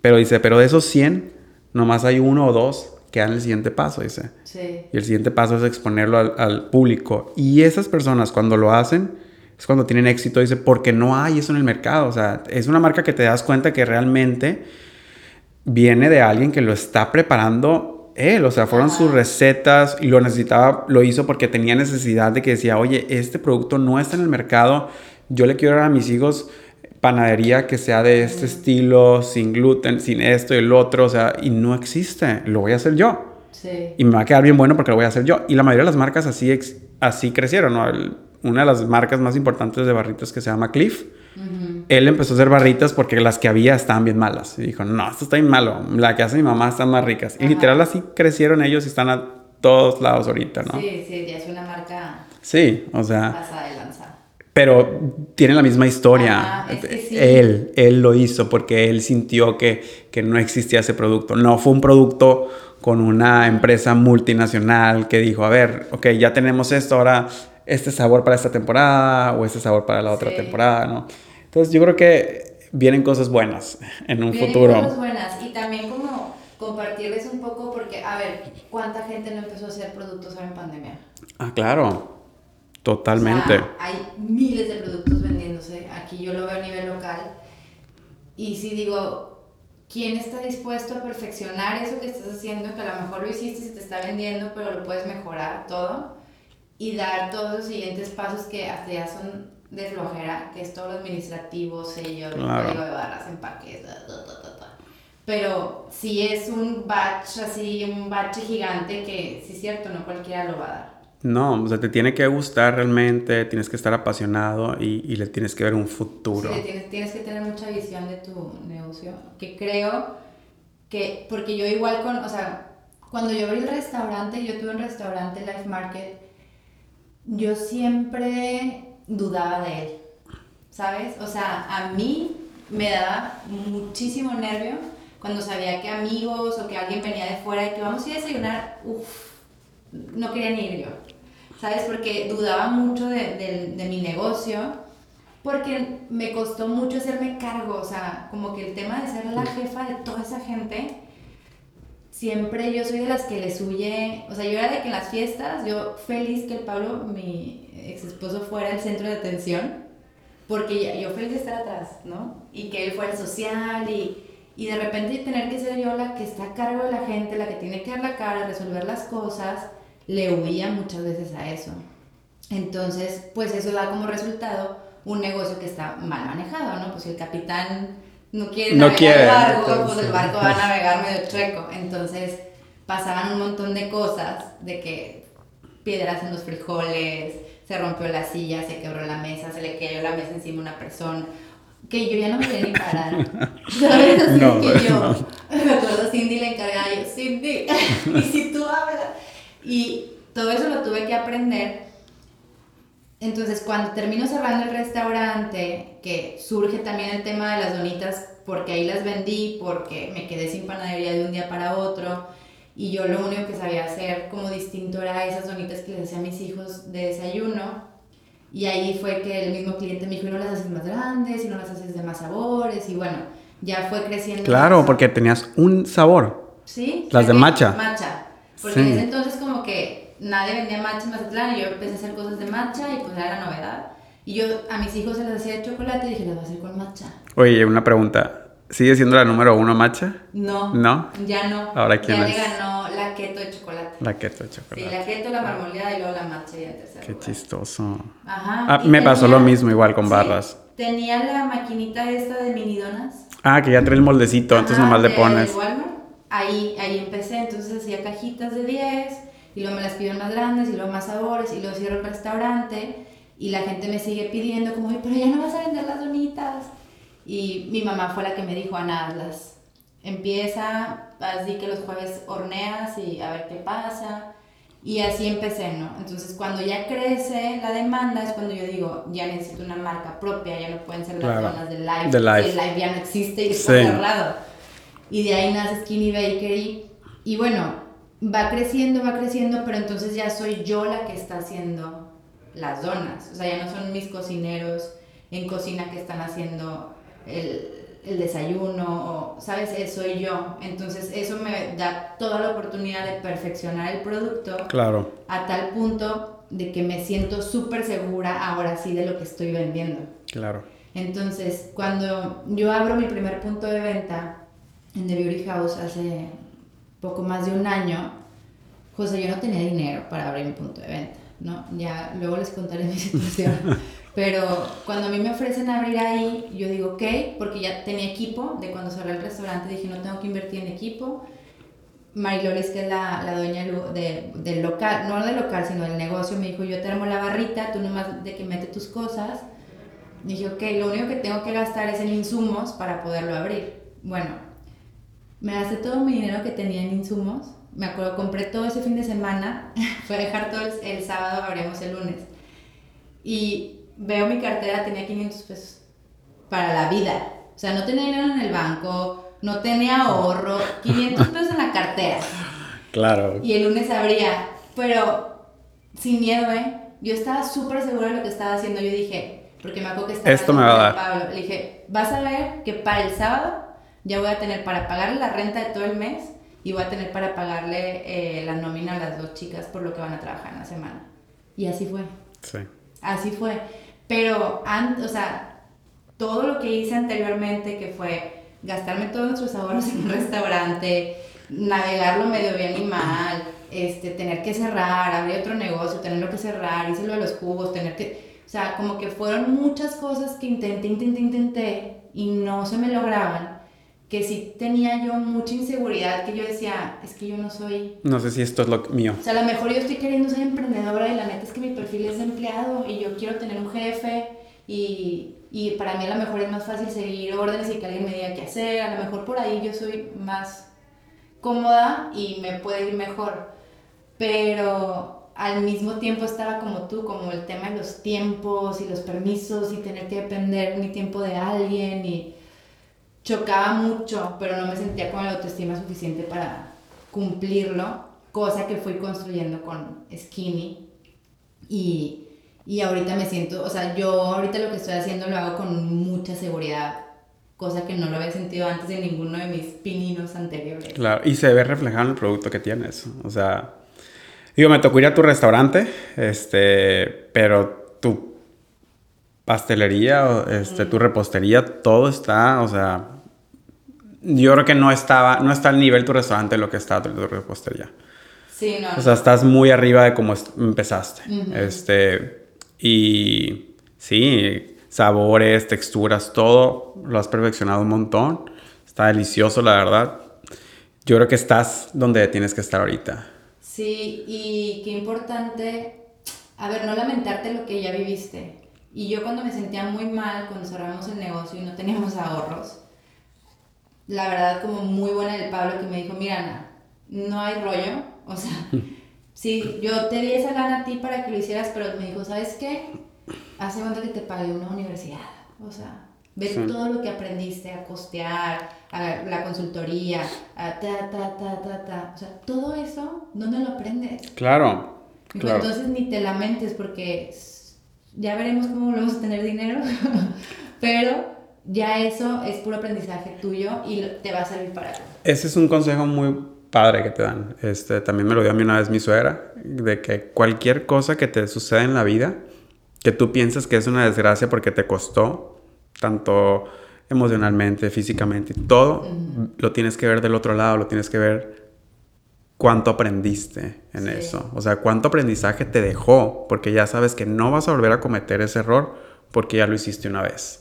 Pero dice, pero de esos 100, nomás hay uno o dos que dan el siguiente paso, dice. Sí. Y el siguiente paso es exponerlo al, público. Y esas personas cuando lo hacen es cuando tienen éxito, dice, porque no hay eso en el mercado. O sea, es una marca que te das cuenta que realmente viene de alguien que lo está preparando él. O sea, fueron sus recetas y lo necesitaba, lo hizo porque tenía necesidad de que decía, oye, este producto no está en el mercado. Yo le quiero dar a mis hijos panadería que sea de este estilo, sin gluten, sin esto y el otro, o sea, y no existe, lo voy a hacer yo. Sí. Y me va a quedar bien bueno porque lo voy a hacer yo. Y la mayoría de las marcas así, así crecieron, ¿no? una de las marcas más importantes de barritas que se llama Cliff. Él empezó a hacer barritas porque las que había estaban bien malas. Y dijo, no, esto está bien malo. La que hace mi mamá están más ricas. Y literal así crecieron ellos y están a todos lados ahorita, ¿no? Sí, sí, ya es una marca. Sí, o sea. Pasada de lanza. Pero tiene la misma historia. es que sí. Él, él lo hizo porque él sintió que, que no existía ese producto. No fue un producto con una empresa multinacional que dijo, a ver, ok, ya tenemos esto, ahora este sabor para esta temporada o este sabor para la otra Sí. temporada, ¿no? Entonces yo creo que vienen cosas buenas en un Vienen futuro. cosas buenas y también como compartirles un poco porque, a ver, ¿cuánta gente no empezó a hacer productos ahora en pandemia? Ah, claro, totalmente. O sea, hay miles de productos vendiéndose. Aquí yo lo veo a nivel local. Y si digo, ¿quién está dispuesto a perfeccionar eso que estás haciendo? Que a lo mejor lo hiciste y se te está vendiendo, pero lo puedes mejorar todo. Y dar todos los siguientes pasos que hasta ya son de flojera, que es todo lo administrativo, sello, Claro. código de barras, empaques, ta. Pero si es un batch así, un batch gigante que, sí es cierto, no cualquiera lo va a dar. No, o sea, te tiene que gustar realmente, tienes que estar apasionado y, y le tienes que ver un futuro. Sí, tienes, tienes que tener mucha visión de tu negocio. Que creo que, porque yo igual con, o sea, cuando yo abrí el restaurante, yo tuve un restaurante Life Market, yo siempre dudaba de él, ¿sabes? O sea, a mí me daba muchísimo nervio cuando sabía que amigos o que alguien venía de fuera y que vamos a ir a desayunar, uff, no quería ni ir yo, ¿sabes? Porque dudaba mucho de, de- mi negocio, porque me costó mucho hacerme cargo, o sea, como que el tema de ser la jefa de toda esa gente, siempre yo soy de las que les huye, o sea, yo era de que en las fiestas, yo feliz que el Pablo, mi ex esposo, fuera el centro de atención, porque yo feliz de estar atrás, ¿no? Y que él fuera el social y, y de repente tener que ser yo la que está a cargo de la gente, la que tiene que dar la cara, resolver las cosas, le huía muchas veces a eso. Entonces, pues eso da como resultado un negocio que está mal manejado, ¿no? Pues si el capitán no quiere No navegar quiere, el barco, entonces. pues el barco va a navegar medio chueco. Entonces, pasaban un montón de cosas, de que piedras en los frijoles, se rompió la silla, se quebró la mesa, se le cayó la mesa encima a una persona, que yo ya no me quería ni parar. ¿Sabes? Así No, que yo, no. me acuerdo Cindy la encargada, yo, Cindy, y si tú hablas. Y todo eso lo tuve que aprender. Entonces, cuando termino cerrando el restaurante, que surge también el tema de las donitas, porque ahí las vendí, porque me quedé sin panadería de un día para otro, y yo lo único que sabía hacer como distinto era esas donitas que les hacía a mis hijos de desayuno. Y ahí fue que el mismo cliente me dijo, "Y no las haces más grandes, y no las haces de más sabores, y bueno, ya fue creciendo. Claro, porque tenías un sabor. Sí. Las de matcha. Matcha. Porque Sí. en ese entonces como que nadie vendía matcha en Mazatlán y yo empecé a hacer cosas de matcha y pues era la novedad. Y yo a mis hijos se les hacía de chocolate y dije, las voy a hacer con matcha. Oye, una pregunta. ¿Sigue siendo la número uno matcha? No. ¿No? Ya no. Ahora, ¿quién ya es? le ganó la keto de chocolate. La keto de Sí, chocolate. la keto, la marmoleada y luego la matcha y en tercer Qué lugar. chistoso. Ajá. Ah, me pasó tenía- lo mismo igual con Sí, barras. Tenía la maquinita esta de mini donas. Ah, que ya trae el moldecito, entonces nomás le pones. Walmart. Ahí, ahí empecé, entonces hacía cajitas de 10 y luego me las pido en más grandes y luego más sabores y luego cierro el restaurante y la gente me sigue pidiendo como, "Oye, pero ya no vas a vender las donitas. Y mi mamá fue la que me dijo, Ana, hazlas. Empieza, así que los jueves horneas y a ver qué pasa. Y así empecé, ¿no? Entonces cuando ya crece la demanda es cuando yo digo, ya necesito una marca propia, ya no pueden ser las Claro. donas de Life. De Life. El Life ya no existe y está Sí. cerrado. Y de ahí nace Skinny Bakery. Y bueno, va creciendo, va creciendo, pero entonces ya soy yo la que está haciendo las donas. O sea, ya no son mis cocineros en cocina que están haciendo el, el desayuno, o, ¿sabes? Eh, Soy yo. Entonces eso me da toda la oportunidad de perfeccionar el producto Claro. a tal punto de que me siento súper segura ahora sí de lo que estoy vendiendo. Claro. Entonces, cuando yo abro mi primer punto de venta en The Beauty House hace poco más de un año, José, yo no tenía dinero para abrir mi punto de venta, ¿no? Ya luego les contaré mi situación. Pero cuando a mí me ofrecen abrir ahí, yo digo, ok, porque ya tenía equipo, de cuando cerré el restaurante dije, no tengo que invertir en equipo. Marilolis, que es la, la dueña de, del local, no del local, sino del negocio, me dijo, yo te armo la barrita, tú nomás de que mete tus cosas. dije, ok, lo único que tengo que gastar es en insumos para poderlo abrir. Bueno, me gasté todo mi dinero que tenía en insumos. Me acuerdo, compré todo ese fin de semana. Fue a dejar todo el, sábado, abrimos el lunes. Y veo mi cartera, tenía 500 pesos para la vida. O sea, no tenía dinero en el banco, no tenía ahorro, 500 pesos en la cartera. Claro. Y el lunes abría, pero sin miedo, ¿eh? Yo estaba súper segura de lo que estaba haciendo. Yo dije, porque me acuerdo que estaba... Esto me va a dar. Pablo. Le dije, vas a ver que para el sábado ya voy a tener para pagarle la renta de todo el mes y voy a tener para pagarle eh, la nómina a las dos chicas por lo que van a trabajar en la semana. Y así fue. Sí. Así fue. Pero, o sea, todo lo que hice anteriormente, que fue gastarme todos nuestros ahorros en un restaurante, navegarlo medio bien y mal, este, tener que cerrar, abrir otro negocio, tenerlo que cerrar, hice lo de los jugos, tener que... O sea, como que fueron muchas cosas que intenté, intenté, intenté y no se me lograban. Que sí tenía yo mucha inseguridad, que yo decía, es que yo no soy... No sé si esto es lo mío. O sea, a lo mejor yo estoy queriendo ser emprendedora y la neta es que mi perfil es de empleado y yo quiero tener un jefe y y para mí a lo mejor es más fácil seguir órdenes y que alguien me diga qué hacer, a lo mejor por ahí yo soy más cómoda y me puede ir mejor, pero al mismo tiempo estaba como tú, como el tema de los tiempos y los permisos y tener que depender mi tiempo de alguien y chocaba mucho, pero no me sentía con la autoestima suficiente para cumplirlo, cosa que fui construyendo con Skinny y y ahorita me siento, o sea, yo ahorita lo que estoy haciendo lo hago con mucha seguridad, cosa que no lo había sentido antes de ninguno de mis pininos anteriores. Claro, y se ve reflejado en el producto que tienes. O sea, digo, me tocó ir a tu restaurante, este, pero tu pastelería, este, tu repostería, todo está, o sea, yo creo que no estaba, no está al nivel tu restaurante de lo que está tu, repostería. Sí, no. O sea, estás muy arriba de cómo empezaste. Este, y sí, sabores, texturas, todo lo has perfeccionado un montón. Está delicioso, la verdad. Yo creo que estás donde tienes que estar ahorita. Sí, y qué importante, a ver, no lamentarte lo que ya viviste. Y yo cuando me sentía muy mal, cuando cerramos el negocio y no teníamos ahorros, la verdad como muy buena el Pablo que me dijo, mira Ana, no hay rollo, o sea, Sí, yo te di esa gana a ti para que lo hicieras, pero me dijo, ¿sabes qué? Hace cuenta que te pagué una universidad. O sea, ver todo lo que aprendiste a costear, a la consultoría, a ta, ta, ta, ta, ta. O sea, todo eso, ¿dónde lo aprendes? Claro. claro. Entonces ni te lamentes porque ya veremos cómo volvemos a tener dinero, pero ya eso es puro aprendizaje tuyo y te va a servir para algo. Ese es un consejo muy padre que te dan. Este, también me lo dio a mí una vez mi suegra, de que cualquier cosa que te suceda en la vida, que tú piensas que es una desgracia porque te costó, tanto emocionalmente, físicamente, todo, lo tienes que ver del otro lado, lo tienes que ver cuánto aprendiste en eso. O sea, cuánto aprendizaje te dejó, porque ya sabes que no vas a volver a cometer ese error porque ya lo hiciste una vez.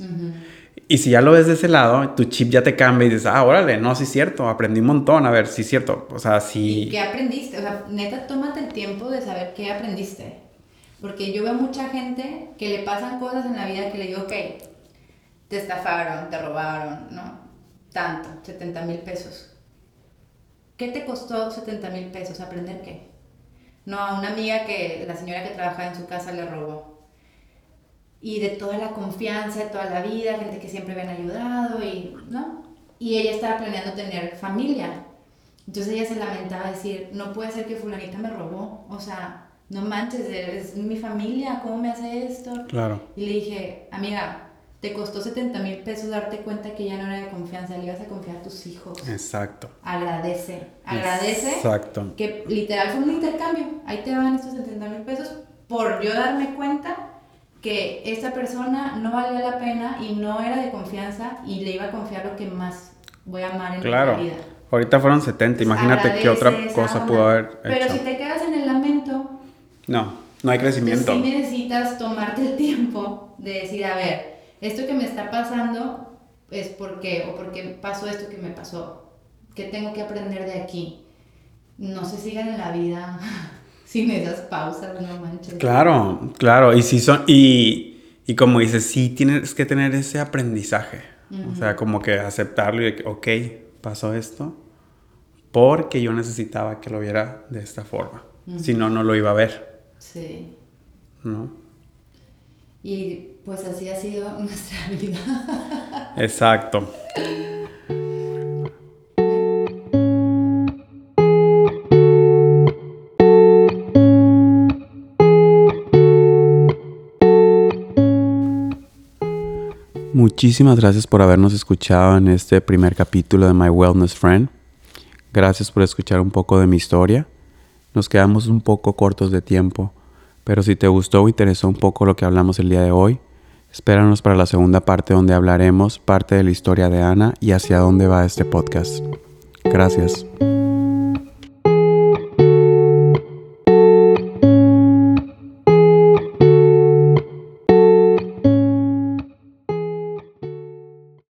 Y si ya lo ves de ese lado, tu chip ya te cambia y dices, ah, órale, no, sí es cierto, aprendí un montón, a ver, sí es cierto. O sea, sí. ¿Y qué aprendiste? O sea, neta, tómate el tiempo de saber qué aprendiste. Porque yo veo mucha gente que le pasan cosas en la vida que le digo, ok, te estafaron, te robaron, ¿no? Tanto, 70 mil pesos. ¿Qué te costó 70 mil pesos? ¿Aprender qué? No, a una amiga que la señora que trabajaba en su casa le robó y de toda la confianza de toda la vida, gente que siempre me han ayudado y, ¿no? Y ella estaba planeando tener familia. Entonces ella se lamentaba decir, no puede ser que fulanita me robó, o sea, no manches, es mi familia, ¿cómo me hace esto? Claro. Y le dije, amiga, te costó 70 mil pesos darte cuenta que ya no era de confianza, le ibas a confiar a tus hijos. Exacto. Agradece, agradece. Exacto. Que literal fue un intercambio, ahí te van estos 70 mil pesos por yo darme cuenta que esa persona no valía la pena y no era de confianza y le iba a confiar lo que más voy a amar en claro. la vida. Ahorita fueron 70, imagínate qué otra cosa pudo haber hecho. Pero si te quedas en el lamento... No, no hay crecimiento. Sí necesitas tomarte el tiempo de decir, a ver, esto que me está pasando es porque, o porque pasó esto que me pasó, que tengo que aprender de aquí. no se sigan en la vida sin esas pausas, no manches. Claro, claro, y si son, y, y como dices, sí tienes que tener ese aprendizaje, o sea, como que aceptarlo y, ok, pasó esto, porque yo necesitaba que lo viera de esta forma, si no, no lo iba a ver. Sí. ¿No? Y pues así ha sido nuestra vida. Exacto. Muchísimas gracias por habernos escuchado en este primer capítulo de My Wellness Friend. Gracias por escuchar un poco de mi historia. Nos quedamos un poco cortos de tiempo, pero si te gustó o interesó un poco lo que hablamos el día de hoy, espéranos para la segunda parte donde hablaremos parte de la historia de Ana y hacia dónde va este podcast. Gracias.